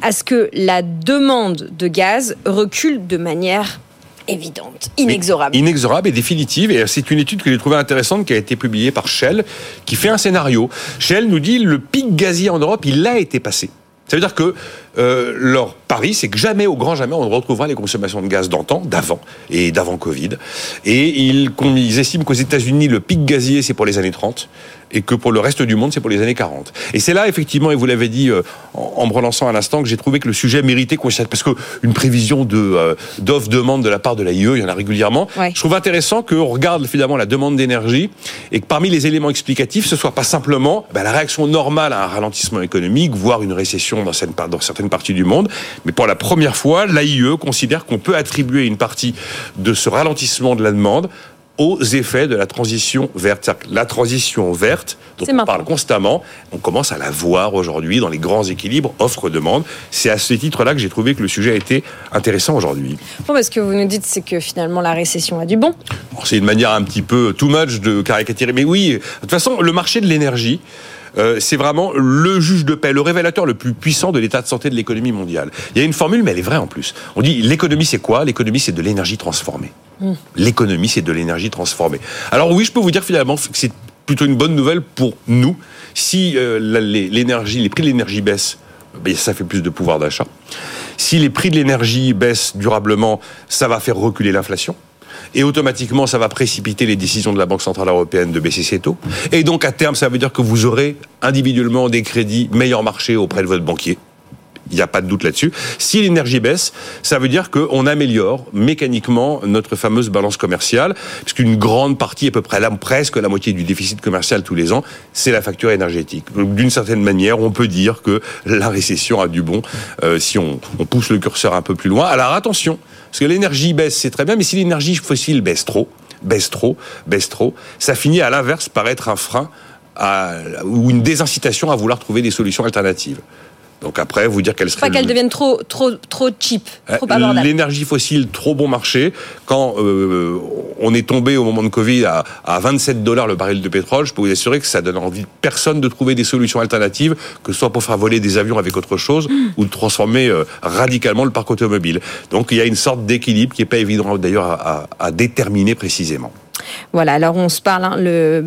à ce que la demande de gaz recule de manière évidente, inexorable. Inexorable et définitive. Et c'est une étude que j'ai trouvée intéressante qui a été publiée par Shell, qui fait un scénario. Shell nous dit le pic gazier en Europe, il a été passé. Ça veut dire que euh, leur pari, c'est que jamais, au grand jamais, on retrouvera les consommations de gaz d'antan, d'avant et d'avant Covid. Et ils, ils estiment qu'aux États-Unis, le pic gazier, c'est pour les années 30 et que pour le reste du monde, c'est pour les années 40. Et c'est là, effectivement, et vous l'avez dit euh, en, me relançant à l'instant, que j'ai trouvé que le sujet méritait qu'on parce que une prévision de euh, d'offre-demande de la part de l'AIE, il y en a régulièrement. Ouais. Je trouve intéressant qu'on regarde finalement la demande d'énergie et que parmi les éléments explicatifs, ce soit pas simplement ben, la réaction normale à un ralentissement économique, voire une récession dans certaines, dans certaines parties du monde, mais pour la première fois, l'AIE considère qu'on peut attribuer une partie de ce ralentissement de la demande aux effets de la transition verte. La transition verte, dont on parle constamment, on commence à la voir aujourd'hui dans les grands équilibres offre-demande. C'est à ce titre-là que j'ai trouvé que le sujet a été intéressant aujourd'hui. Bon, parce que vous nous dites, c'est que finalement la récession a du bon. C'est une manière un petit peu too much de caricaturer. Mais oui, de toute façon, le marché de l'énergie, euh, c'est vraiment le juge de paix, le révélateur le plus puissant de l'état de santé de l'économie mondiale. Il y a une formule, mais elle est vraie en plus. On dit l'économie, c'est quoi? L'économie, c'est de l'énergie transformée. L'économie, c'est de l'énergie transformée. Alors oui, je peux vous dire finalement que c'est plutôt une bonne nouvelle pour nous. Si euh, l'énergie, les prix de l'énergie baissent, ben, ça fait plus de pouvoir d'achat. Si les prix de l'énergie baissent durablement, ça va faire reculer l'inflation. Et automatiquement, ça va précipiter les décisions de la Banque Centrale Européenne de baisser ses taux. Et donc, à terme, ça veut dire que vous aurez individuellement des crédits meilleur marché auprès de votre banquier. Il n'y a pas de doute là-dessus. Si l'énergie baisse, ça veut dire qu'on améliore mécaniquement notre fameuse balance commerciale, puisqu'une grande partie, à peu près presque la moitié du déficit commercial tous les ans, c'est la facture énergétique. D'une certaine manière, on peut dire que la récession a du bon euh, si on, pousse le curseur un peu plus loin. Alors attention, parce que l'énergie baisse, c'est très bien, mais si l'énergie fossile baisse trop, baisse trop, baisse trop, ça finit à l'inverse par être un frein ou une désincitation à vouloir trouver des solutions alternatives. Donc après, vous dire qu'elle serait... Pas qu'elle le- devienne trop, trop, trop cheap, trop euh, abordable. L'énergie fossile, trop bon marché. Quand euh, on est tombé au moment de Covid à, à 27 dollars le baril de pétrole, je peux vous assurer que ça donne envie de personne de trouver des solutions alternatives, que ce soit pour faire voler des avions avec autre chose ou de transformer euh, radicalement le parc automobile. Donc il y a une sorte d'équilibre qui n'est pas évident d'ailleurs à, à- à déterminer précisément. Voilà, alors on se parle, hein, le,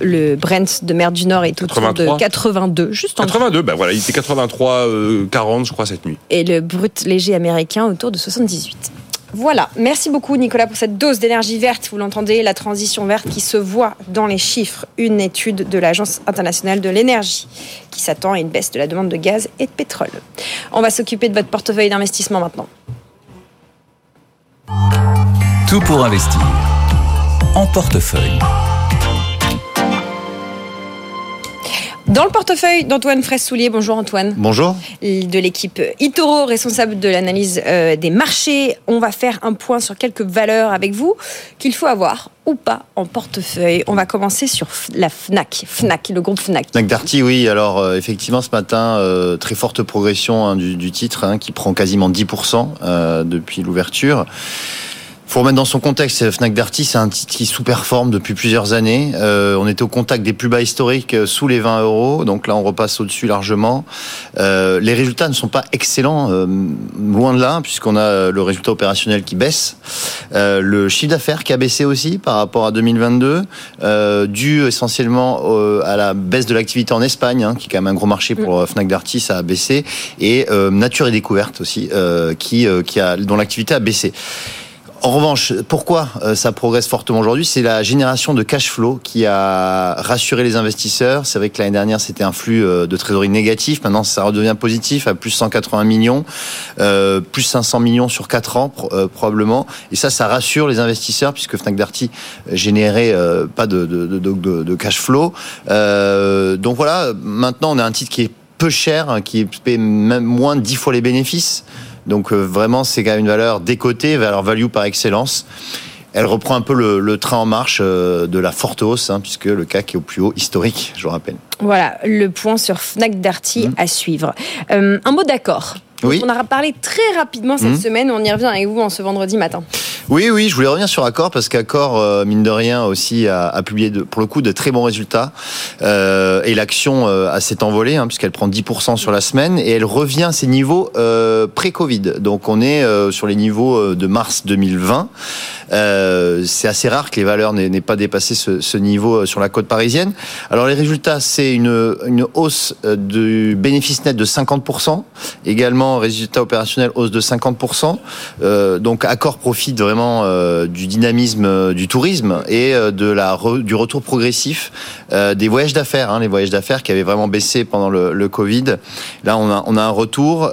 le Brent de mer du Nord est autour 83. de 82, juste en 82, ben voilà, il était 83, euh, 40 je crois cette nuit. et le brut léger américain autour de 78. Voilà, merci beaucoup Nicolas pour cette dose d'énergie verte. Vous l'entendez, la transition verte qui se voit dans les chiffres. Une étude de l'Agence internationale de l'énergie qui s'attend à une baisse de la demande de gaz et de pétrole. On va s'occuper de votre portefeuille d'investissement maintenant. Tout pour investir. En portefeuille. Dans le portefeuille d'Antoine Fraisse-Soulier, bonjour Antoine. Bonjour. de l'équipe Itoro, responsable de l'analyse euh, des marchés. On va faire un point sur quelques valeurs avec vous qu'il faut avoir ou pas en portefeuille. On va commencer sur la Fnac, Fnac, le groupe Fnac. Fnac Darty, oui. Alors euh, effectivement, ce matin, euh, très forte progression hein, du, du titre, hein, qui prend quasiment 10% euh, depuis l'ouverture. Faut remettre dans son contexte, Fnac Darty, c'est un titre qui sous-performe depuis plusieurs années. Euh, on était au contact des plus bas historiques euh, sous les 20 euros, donc là on repasse au-dessus largement. Euh, les résultats ne sont pas excellents, euh, loin de là, puisqu'on a le résultat opérationnel qui baisse, Euh, le chiffre d'affaires qui a baissé aussi par rapport à 2022, euh, dû essentiellement euh, à la baisse de l'activité en Espagne, hein, qui est quand même un gros marché pour euh, Fnac Darty, ça a baissé, et euh, Nature et Découverte aussi, euh, qui, euh, qui a, dont l'activité a baissé. En revanche, pourquoi euh, ça progresse fortement aujourd'hui C'est la génération de cash flow qui a rassuré les investisseurs. C'est vrai que l'année dernière, c'était un flux euh, de trésorerie négatif. Maintenant, ça redevient positif à plus 180 millions, euh, plus 500 millions sur 4 ans euh, probablement. Et ça, ça rassure les investisseurs puisque Fnac Darty générait euh, pas de, de, de, de- cash flow. Donc voilà, maintenant, on a un titre qui est peu cher, hein, qui paie moins de 10 fois les bénéfices. Donc euh, vraiment, c'est quand même une valeur décotée, valeur value par excellence. Elle reprend un peu le, le train en marche euh, de la forte hausse, hein, puisque le CAC est au plus haut historique, je vous rappelle. Voilà, le point sur Fnac Darty à suivre. Euh, un mot d'accord. Oui. On en a parlé très rapidement cette Mhm. semaine. On y revient avec vous en ce vendredi matin. Oui, oui, je voulais revenir sur Accor parce qu'Accor, euh, mine de rien, aussi a, a publié de, pour le coup de très bons résultats euh, et l'action euh, a s'est envolée hein, puisqu'elle prend 10% sur la semaine et elle revient à ses niveaux pré-Covid. Donc on est sur les niveaux de mars 2020. Euh, c'est assez rare que les valeurs n'aient pas dépassé ce, ce niveau sur la côte parisienne. Alors les résultats, c'est une, une hausse du bénéfice net de 50%, également résultat opérationnel hausse de 50%. Euh, donc Accor profite vraiment euh, du dynamisme euh, du tourisme et de la du retour progressif des voyages d'affaires, hein, les voyages d'affaires qui avaient vraiment baissé pendant le, Covid. Là, on a, un retour.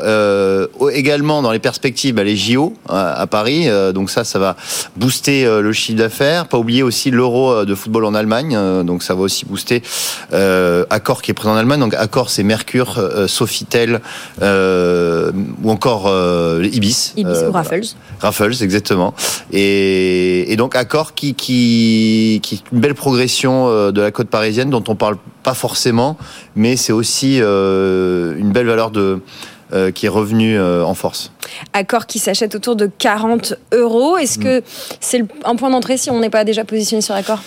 Également dans les perspectives, bah, les JO à, Paris. Donc ça, ça va booster le chiffre d'affaires. Pas oublier aussi l'euro de football en Allemagne. Donc ça va aussi booster Accor qui est présent en Allemagne. Donc Accor, c'est Mercure, Sofitel ou encore euh, Ibis. Ibis Euh, ou Raffles. Raffles, exactement. Et, et donc Accor qui, qui, qui est une belle progression euh, de la côte parisienne dont on parle pas forcément, mais c'est aussi euh, une belle valeur de euh, qui est revenue euh, en force. Accord qui s'achète autour de 40 euros. Est-ce que c'est le- un point d'entrée si on n'est pas déjà positionné sur Accord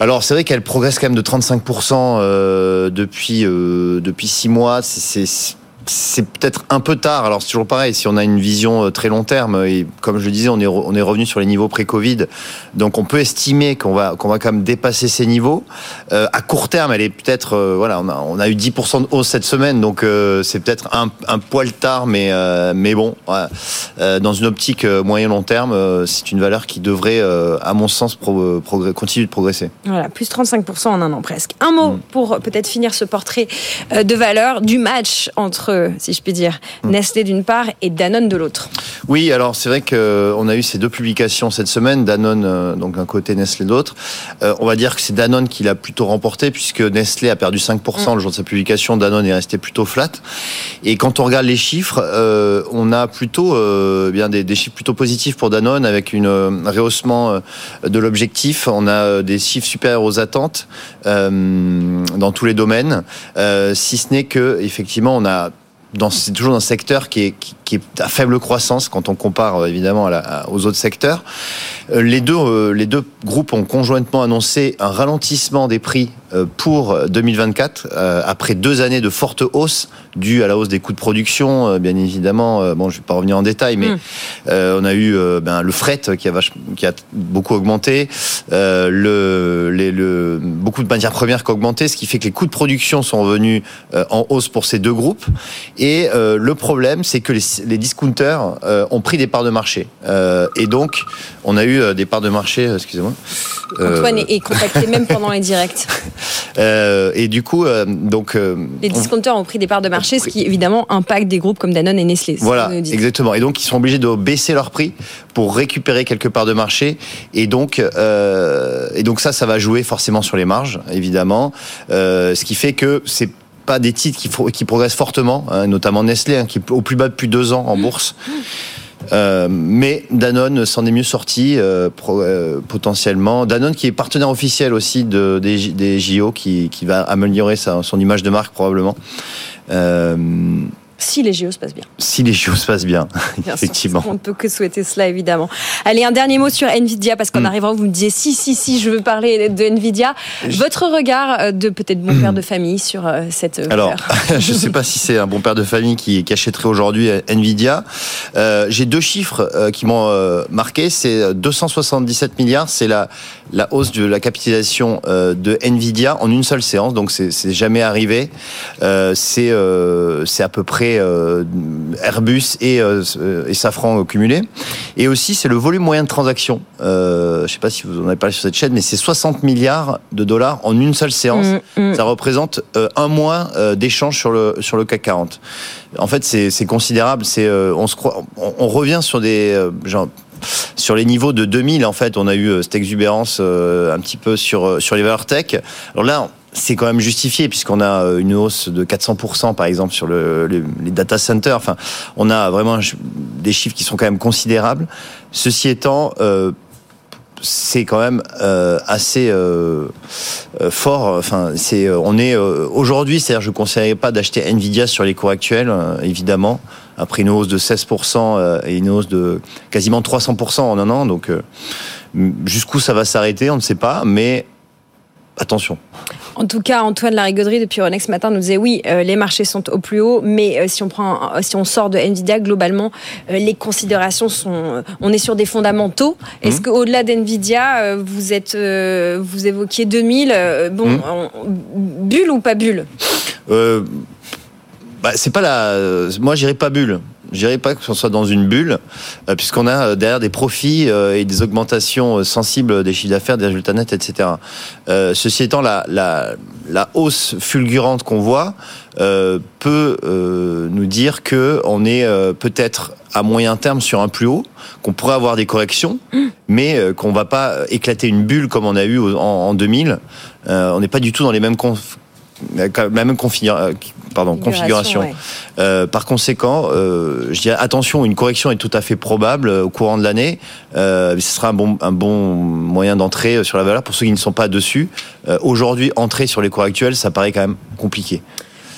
Alors c'est vrai qu'elle progresse quand même de 35% euh, depuis euh, depuis six mois. C'est- C'est peut-être un peu tard. Alors c'est toujours pareil. Si on a une vision euh, très long terme et comme je le disais, on est on est revenu sur les niveaux pré-Covid, donc on peut estimer qu'on va qu'on va quand même dépasser ces niveaux. Euh, à court terme, elle est peut-être euh, voilà, on a on a eu 10% de hausse cette semaine, donc euh, c'est peut-être un, un poil tard, mais mais bon, ouais. Dans une optique euh, moyen long terme, c'est une valeur qui devrait, à mon sens, pro- progr- continuer de progresser. Voilà, plus 35% en un an presque. Un mot Mm. pour peut-être finir ce portrait de valeur du match entre, si je puis dire, Mm. Nestlé d'une part et Danone de l'autre. Oui, alors c'est vrai qu'on a eu ces deux publications cette semaine, Danone euh, donc d'un côté, Nestlé de l'autre. Euh, on va dire que c'est Danone qui l'a plutôt remporté puisque Nestlé a perdu 5% le jour de sa publication, Danone est resté plutôt flat. Et quand on regarde les chiffres, euh, on a plutôt euh, bien des, des chiffres plutôt positifs pour Danone avec une euh, un rehaussement euh, de l'objectif. On a euh, des chiffres supérieurs aux attentes euh, dans tous les domaines, euh, si ce n'est que effectivement on a dans, c'est toujours un secteur qui est, qui, qui est à faible croissance quand on compare euh, évidemment à la- à- aux autres secteurs. Euh, Les deux, euh, les deux groupes ont conjointement annoncé un ralentissement des prix pour 2024 euh, après deux années de forte hausse due à la hausse des coûts de production, bien évidemment. Bon, je vais pas revenir en détail, mais Mm. euh, on a eu ben, le fret qui a, vach- qui a beaucoup augmenté, le, les, le, beaucoup de matières premières qui ont augmenté, ce qui fait que les coûts de production sont revenus en hausse pour ces deux groupes. Et le problème, c'est que les, les discounters euh, ont pris des parts de marché. Euh, et donc, on a eu euh, des parts de marché, excusez-moi. Antoine est, contacté même pendant les directs. et du coup, donc, Les on- discounters ont pris des parts de marché, ce qui évidemment impacte des groupes comme Danone et Nestlé. Voilà, exactement. Et donc, ils sont obligés de baisser leur prix pour récupérer quelque part de marché. Et donc, et donc ça, ça va jouer forcément sur les marges, évidemment. Ce qui fait que c'est pas des titres qui, progressent fortement, hein, notamment Nestlé, hein, qui est au plus bas depuis deux ans en bourse. Euh, mais Danone s'en est mieux sorti euh, pro- euh, potentiellement. Danone qui est partenaire officiel aussi de, des, JO, qui, qui va améliorer sa- son image de marque probablement. Si les JO se passent bien. si les JO se passent bien, Bien sûr. effectivement. On ne peut que souhaiter cela, évidemment. Allez, un dernier mot sur Nvidia, parce qu'en Mm. arrivant, vous me disiez si, si, si, je veux parler de Nvidia. Votre regard euh, de peut-être bon père de famille sur euh, cette euh, Alors, je ne sais pas si c'est un bon père de famille qui, qui achèterait aujourd'hui Nvidia. Euh, J'ai deux chiffres euh, qui m'ont marqué. C'est 277 milliards. C'est la, la hausse de la capitalisation de Nvidia en une seule séance. Donc, c'est jamais arrivé. C'est c'est à peu près euh, Airbus et, euh, et Safran cumulés. Et aussi, c'est le volume moyen de transaction. Euh, je ne sais pas si vous en avez parlé sur cette chaîne, mais c'est 60 milliards de dollars en une seule séance. Mm, mm. Ça représente un mois d'échange sur le sur le CAC 40. En fait, c'est considérable. C'est on se croit, on, on revient sur des genre sur les niveaux de 2000 en fait on a eu cette exubérance euh, un petit peu sur sur les valeurs tech alors là c'est quand même justifié puisqu'on a euh, une hausse de 400% par exemple sur le, le- les data centers. Enfin, on a vraiment des chiffres qui sont quand même considérables. Ceci étant, euh, c'est quand même euh, assez euh, euh, fort. Enfin, c'est euh, on est aujourd'hui, c'est-à-dire je ne conseillerais pas d'acheter Nvidia sur les cours actuels, euh, évidemment. Après une hausse de 16% euh, et une hausse de quasiment 300% en un an, donc jusqu'où ça va s'arrêter, on ne sait pas, mais attention. En tout cas, Antoine Larigauderie depuis Euronext ce matin nous disait oui, euh, les marchés sont au plus haut, mais euh, si on prend, euh, si on sort de Nvidia, globalement, les considérations sont, on est sur des fondamentaux. Est-ce qu'au-delà d'Nvidia, vous êtes, vous évoquiez 2000, euh, bon, on- bulle ou pas bulle? Bah, c'est pas la. Moi, j'irai pas bulle. J'irai pas que ce soit dans une bulle, euh, puisqu'on a euh, derrière des profits euh, et des augmentations sensibles des chiffres d'affaires, des résultats nets, etc. Ceci étant, la, la, la hausse fulgurante qu'on voit peut nous dire que on est peut-être à moyen terme sur un plus haut, qu'on pourrait avoir des corrections, mais euh, qu'on va pas éclater une bulle comme on a eu en, en 2000. Euh, on n'est pas du tout dans les mêmes la même configura- euh, pardon, configuration. ouais. Euh, par conséquent, euh, je dirais attention, une correction est tout à fait probable euh, au courant de l'année. Euh, ce sera un bon, un bon moyen d'entrer euh, sur la valeur pour ceux qui ne sont pas dessus. Euh, Aujourd'hui, entrer sur les cours actuels, ça paraît quand même compliqué.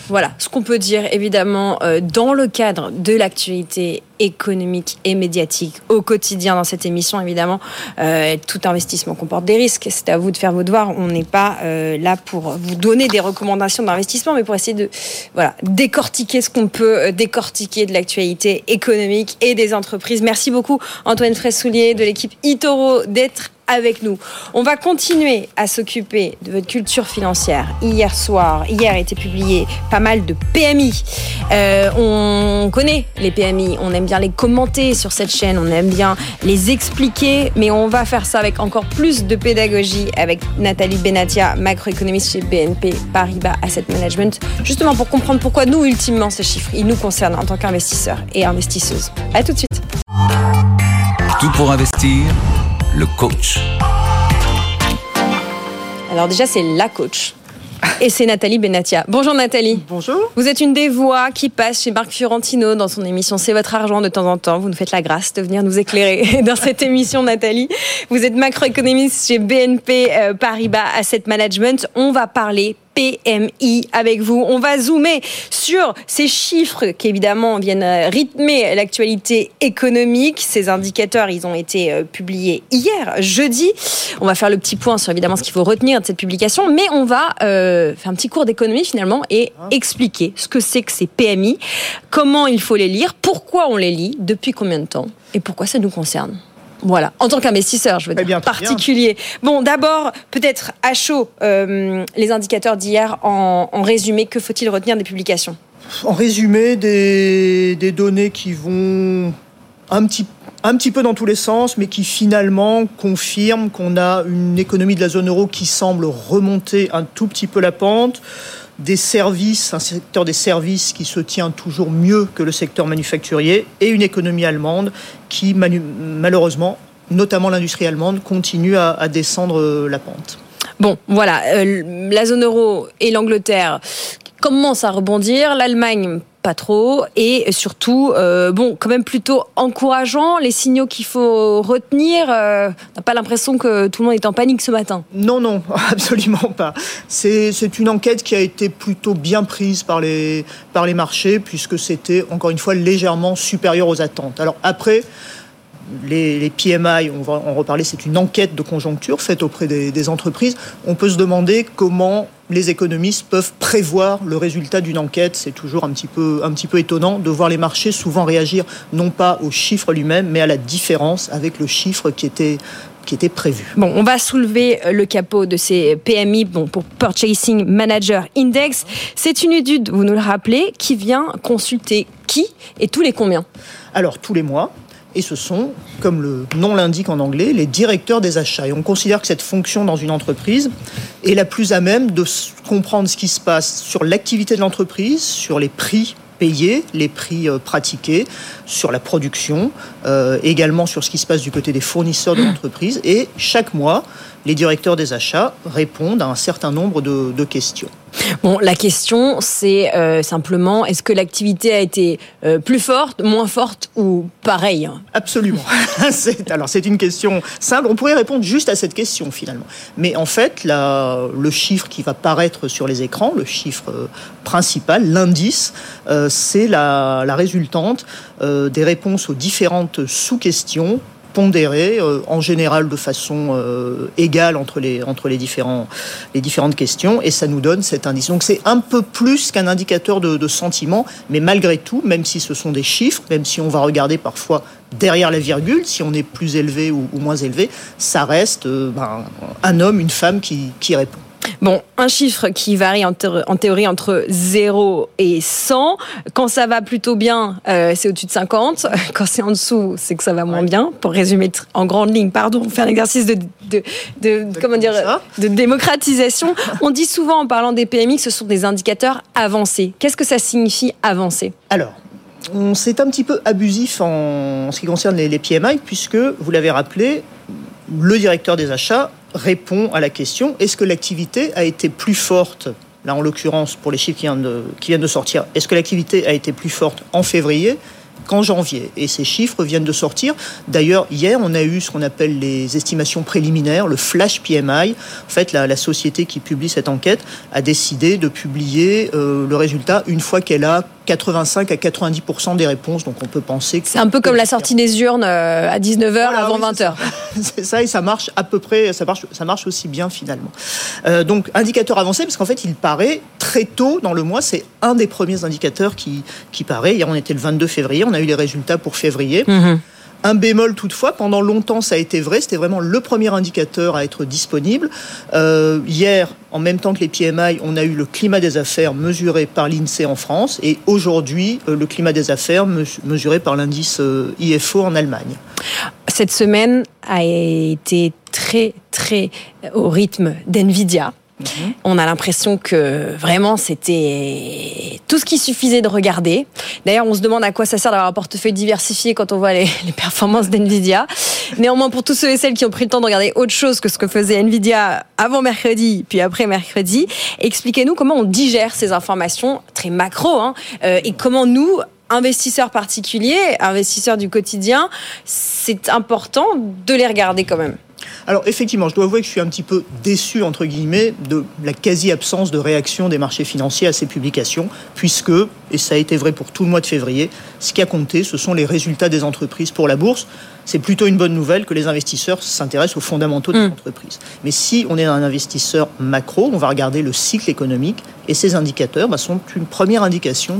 Voilà, ce qu'on peut dire évidemment euh, dans le cadre de l'actualité économique et médiatique au quotidien dans cette émission, évidemment, euh, tout investissement comporte des risques. C'est à vous de faire vos devoirs. On n'est pas euh, là pour vous donner des recommandations d'investissement, mais pour essayer de voilà décortiquer ce qu'on peut euh, décortiquer de l'actualité économique et des entreprises. Merci beaucoup Antoine Fraissoulier de l'équipe Itoro d'être avec nous. On va continuer à s'occuper de votre culture financière. Hier soir, hier a été publié pas mal de PMI. On connaît les PMI, on aime bien les commenter sur cette chaîne, on aime bien les expliquer, mais on va faire ça avec encore plus de pédagogie avec Nathalie Benatia, macroéconomiste chez BNP Paribas Asset Management, justement pour comprendre pourquoi nous, ultimement, ces chiffres, ils nous concernent en tant qu'investisseurs et investisseuses. À tout de suite. Tout pour investir, le coach. Alors déjà, c'est la coach. Et c'est Nathalie Benatia. Bonjour Nathalie. Bonjour. Vous êtes une des voix qui passe chez Marc Fiorentino dans son émission C'est votre argent de temps en temps. Vous nous faites la grâce de venir nous éclairer dans cette émission, Nathalie. Vous êtes macroéconomiste chez BNP euh, Paribas Asset Management. On va parler PMI avec vous. On va zoomer sur ces chiffres qui évidemment viennent euh, rythmer l'actualité économique. Ces indicateurs, ils ont été euh, publiés hier, jeudi. On va faire le petit point sur évidemment ce qu'il faut retenir de cette publication, mais on va euh, faire un petit cours d'économie finalement et expliquer ce que c'est que ces PMI, comment il faut les lire, pourquoi on les lit, depuis combien de temps et pourquoi ça nous concerne. Voilà, en tant qu'investisseur, je veux Très dire, bien, très bien. particulier. Bon, d'abord, peut-être à chaud, euh, les indicateurs d'hier en, en résumé, que faut-il retenir des publications? En résumé, des, des données qui vont un petit, un petit peu dans tous les sens, mais qui finalement confirment qu'on a une économie de la zone euro qui semble remonter un tout petit peu la pente. Des services, un secteur des services qui se tient toujours mieux que le secteur manufacturier, et une économie allemande qui, malheureusement, notamment l'industrie allemande, continue à, à descendre euh, la pente. Bon, voilà, euh, la zone euro et l'Angleterre commencent à rebondir, l'Allemagne pas trop, et surtout, euh, bon, quand même plutôt encourageant, les signaux qu'il faut retenir, euh, on n'a pas l'impression que tout le monde est en panique ce matin. Non, non, absolument pas. C'est une enquête qui a été plutôt bien prise par les, par les marchés, puisque c'était, encore une fois, légèrement supérieur aux attentes. Alors après, les, les PMI, on va en reparler, c'est une enquête de conjoncture faite auprès des, des entreprises. On peut se demander comment les économistes peuvent prévoir le résultat d'une enquête. C'est toujours un petit, peu, un petit peu étonnant de voir les marchés souvent réagir non pas au chiffre lui-même, mais à la différence avec le chiffre qui était, qui était prévu. Bon, on va soulever euh, le capot de ces PMI bon, pour Purchasing Manager Index. C'est une étude, vous nous le rappelez, qui vient consulter qui et tous les combien? Alors, tous les mois. Et ce sont, comme le nom l'indique en anglais, les directeurs des achats. Et on considère que cette fonction dans une entreprise est la plus à même de comprendre ce qui se passe sur l'activité de l'entreprise, sur les prix payés, les prix euh, pratiqués, sur la production, euh, également sur ce qui se passe du côté des fournisseurs de l'entreprise. Et chaque mois, les directeurs des achats répondent à un certain nombre de, questions. Bon, la question, c'est euh, simplement, est-ce que l'activité a été euh, plus forte, moins forte ou pareille? Absolument. alors, c'est une question simple. On pourrait répondre juste à cette question, finalement. Mais en fait, la, le chiffre qui va paraître sur les écrans, le chiffre euh, principal, l'indice, c'est la, la, résultante des réponses aux différentes sous-questions pondéré, euh, en général de façon euh, égale entre les, différentes questions, et ça nous donne cet indice. Donc c'est un peu plus qu'un indicateur de, sentiment, mais malgré tout, même si ce sont des chiffres, même si on va regarder parfois derrière la virgule, si on est plus élevé ou, moins élevé, ça reste euh, ben, un homme, une femme qui répond. Bon, un chiffre qui varie en, théorie entre 0 et 100. Quand ça va plutôt bien, euh, c'est au-dessus de 50. Quand c'est en dessous, c'est que ça va moins bien. Pour résumer en grande ligne, pardon, faire un exercice de, de, comment dire, de démocratisation. On dit souvent en parlant des PMI que ce sont des indicateurs avancés. Qu'est-ce que ça signifie avancer Alors, c'est un petit peu abusif en, ce qui concerne les PMI, puisque, vous l'avez rappelé, le directeur des achats répond à la question est-ce que l'activité a été plus forte Là, en l'occurrence, pour les chiffres qui viennent de, sortir, est-ce que l'activité a été plus forte en février qu'en janvier? Et ces chiffres viennent de sortir. D'ailleurs, hier, on a eu ce qu'on appelle les estimations préliminaires, le flash PMI. En fait, la, société qui publie cette enquête a décidé de publier euh, le résultat une fois qu'elle a 85 à 90% des réponses. Donc on peut penser que... C'est un peu comme la sortie des urnes euh, à 19h avant 20h. C'est ça et ça marche à peu près, ça marche, ça marche aussi bien finalement. Euh, donc indicateur avancé parce qu'en fait il paraît très tôt dans le mois, c'est un des premiers indicateurs qui, qui paraît. Hier on était le 22 février, on a eu les résultats pour février. Mhm. Un bémol toutefois, pendant longtemps ça a été vrai, c'était vraiment le premier indicateur à être disponible. Euh, hier, en même temps que les PMI, on a eu le climat des affaires mesuré par l'INSEE en France et aujourd'hui euh, le climat des affaires mesuré par l'indice euh, IFO en Allemagne. Cette semaine a été très très au rythme d'NVIDIA. Mhm. On a l'impression que vraiment c'était tout ce qu'il suffisait de regarder. D'ailleurs, on se demande à quoi ça sert d'avoir un portefeuille diversifié quand on voit les, performances d'NVIDIA. Néanmoins, pour tous ceux et celles qui ont pris le temps de regarder autre chose que ce que faisait NVIDIA avant mercredi, puis après mercredi, expliquez-nous comment on digère ces informations très macro hein, euh, et comment nous, investisseurs particuliers, investisseurs du quotidien, c'est important de les regarder quand même. Alors effectivement, je dois avouer que je suis un petit peu déçu, entre guillemets, de la quasi-absence de réaction des marchés financiers à ces publications, puisque, et ça a été vrai pour tout le mois de février, ce qui a compté, ce sont les résultats des entreprises pour la bourse c'est plutôt une bonne nouvelle que les investisseurs s'intéressent aux fondamentaux de mm. l'entreprise. Mais si on est un investisseur macro, on va regarder le cycle économique et ces indicateurs bah, sont une première indication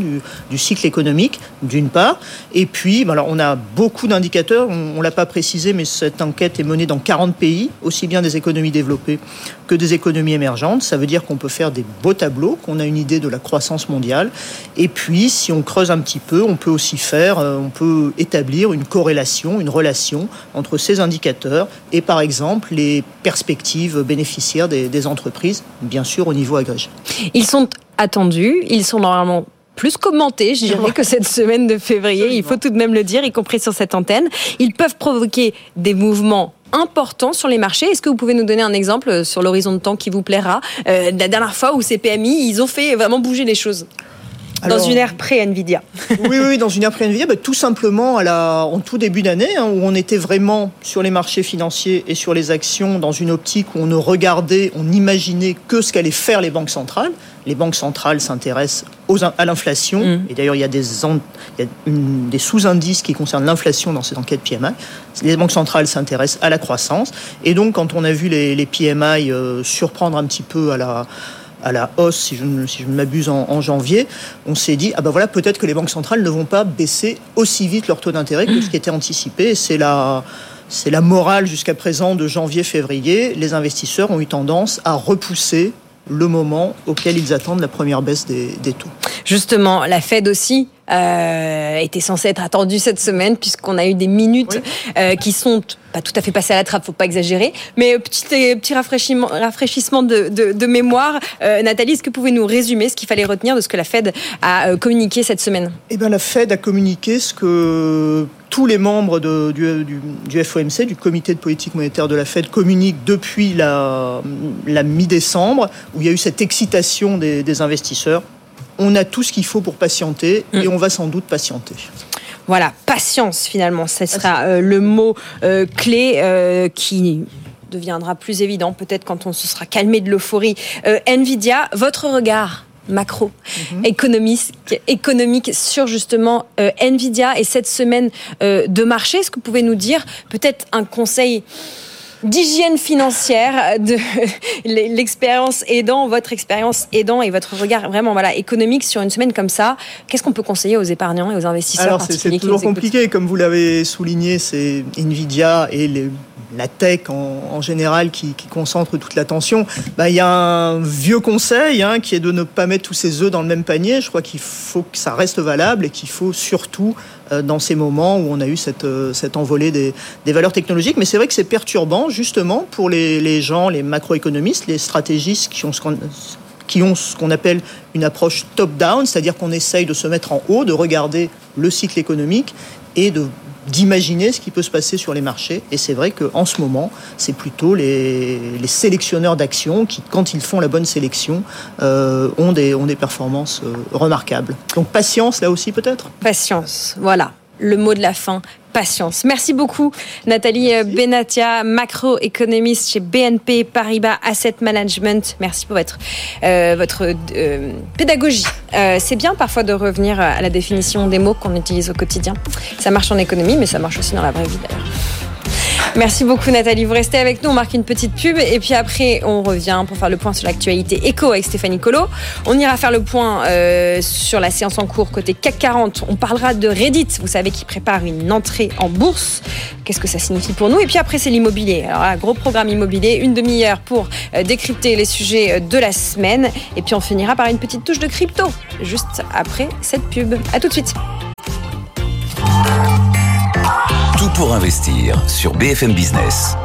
du, cycle économique, d'une part. Et puis, bah, alors, on a beaucoup d'indicateurs, on ne l'a pas précisé, mais cette enquête est menée dans 40 pays, aussi bien des économies développées que des économies émergentes. Ça veut dire qu'on peut faire des beaux tableaux, qu'on a une idée de la croissance mondiale. Et puis, si on creuse un petit peu, on peut aussi faire, euh, on peut établir une corrélation, une relation entre ces indicateurs et par exemple les perspectives bénéficiaires des, entreprises, bien sûr au niveau agrégé. Ils sont attendus, ils sont normalement plus commentés, je dirais, que cette semaine de février. Il faut tout de même le dire, y compris sur cette antenne. Ils peuvent provoquer des mouvements importants sur les marchés. Est-ce que vous pouvez nous donner un exemple sur l'horizon de temps qui vous plaira? Euh, La dernière fois où ces PMI, ils ont fait vraiment bouger les choses dans une ère pré-NVIDIA. oui, oui, dans une ère pré-NVIDIA, bah, tout simplement à la, en tout début d'année, hein, où on était vraiment sur les marchés financiers et sur les actions dans une optique où on ne regardait, on n'imaginait que ce qu'allaient faire les banques centrales. Les banques centrales s'intéressent à l'inflation, mm. et d'ailleurs il y a des, des sous-indices qui concernent l'inflation dans ces enquêtes PMI. Les banques centrales s'intéressent à la croissance, et donc quand on a vu les, les PMI euh, surprendre un petit peu à la à la hausse, si je ne, m'abuse, en, janvier, on s'est dit, ah ben voilà, peut-être que les banques centrales ne vont pas baisser aussi vite leur taux d'intérêt que ce qui était anticipé. C'est la, c'est la morale jusqu'à présent de janvier-février. Les investisseurs ont eu tendance à repousser le moment auquel ils attendent la première baisse des, des taux. Justement, la Fed aussi euh, était censé être attendu cette semaine puisqu'on a eu des minutes euh, qui sont pas tout à fait passées à la trappe, faut pas exagérer, mais petit petit rafraîchissement, rafraîchissement de, de, de mémoire. Euh, Nathalie, est-ce que vous pouvez nous résumer ce qu'il fallait retenir de ce que la Fed a euh, communiqué cette semaine? Eh bien, la Fed a communiqué ce que tous les membres de, du, du, du, FOMC, du comité de politique monétaire de la Fed, communiquent depuis la, la mi-décembre, où il y a eu cette excitation des, des investisseurs on a tout ce qu'il faut pour patienter et mm. on va sans doute patienter. Voilà, patience finalement, ce sera euh, le mot euh, clé euh, qui deviendra plus évident peut-être quand on se sera calmé de l'euphorie. Nvidia, votre regard macro mm -hmm. économique, économique sur justement Nvidia et cette semaine de marché. Est-ce que vous pouvez nous dire peut-être un conseil d'hygiène financière, de l'expérience aidant, votre expérience aidant et votre regard vraiment voilà économique sur une semaine comme ça. Qu'est-ce qu'on peut conseiller aux épargnants et aux investisseurs Alors c'est toujours compliqué, comme vous l'avez souligné, c'est Nvidia et les la tech en, en général qui, qui, concentre toute l'attention, bah, il y a un vieux conseil hein, qui est de ne pas mettre tous ses œufs dans le même panier. Je crois qu'il faut que ça reste valable et qu'il faut surtout dans ces moments où on a eu cette, euh, cette envolée des, des valeurs technologiques. Mais c'est vrai que c'est perturbant justement pour les, les gens, les macroéconomistes, les stratégistes qui ont ce qu'on qui ont ce qu'on appelle une approche top-down, c'est-à-dire qu'on essaye de se mettre en haut, de regarder le cycle économique et de d'imaginer ce qui peut se passer sur les marchés. Et c'est vrai qu'en ce moment, c'est plutôt les, sélectionneurs d'actions qui, quand ils font la bonne sélection, euh, ont, des, ont des performances euh, remarquables. Donc patience là aussi peut-être? Patience, voilà. Le mot de la fin, patience. Merci beaucoup, Nathalie Merci. Benatia, macroéconomiste chez BNP Paribas Asset Management. Merci pour votre, euh, votre euh, pédagogie. Euh, c'est bien parfois de revenir à la définition des mots qu'on utilise au quotidien. Ça marche en économie, mais ça marche aussi dans la vraie vie d'ailleurs. Merci beaucoup Nathalie. Vous restez avec nous, on marque une petite pub et puis après on revient pour faire le point sur l'actualité éco avec Stéphanie Colo. On ira faire le point euh, sur la séance en cours côté CAC 40. On parlera de Reddit, vous savez qui prépare une entrée en bourse. Qu'est-ce que ça signifie pour nous? Et puis après c'est l'immobilier. Alors là, gros programme immobilier, une demi-heure pour euh, décrypter les sujets de la semaine et puis on finira par une petite touche de crypto juste après cette pub. À tout de suite. Pour investir sur BFM Business.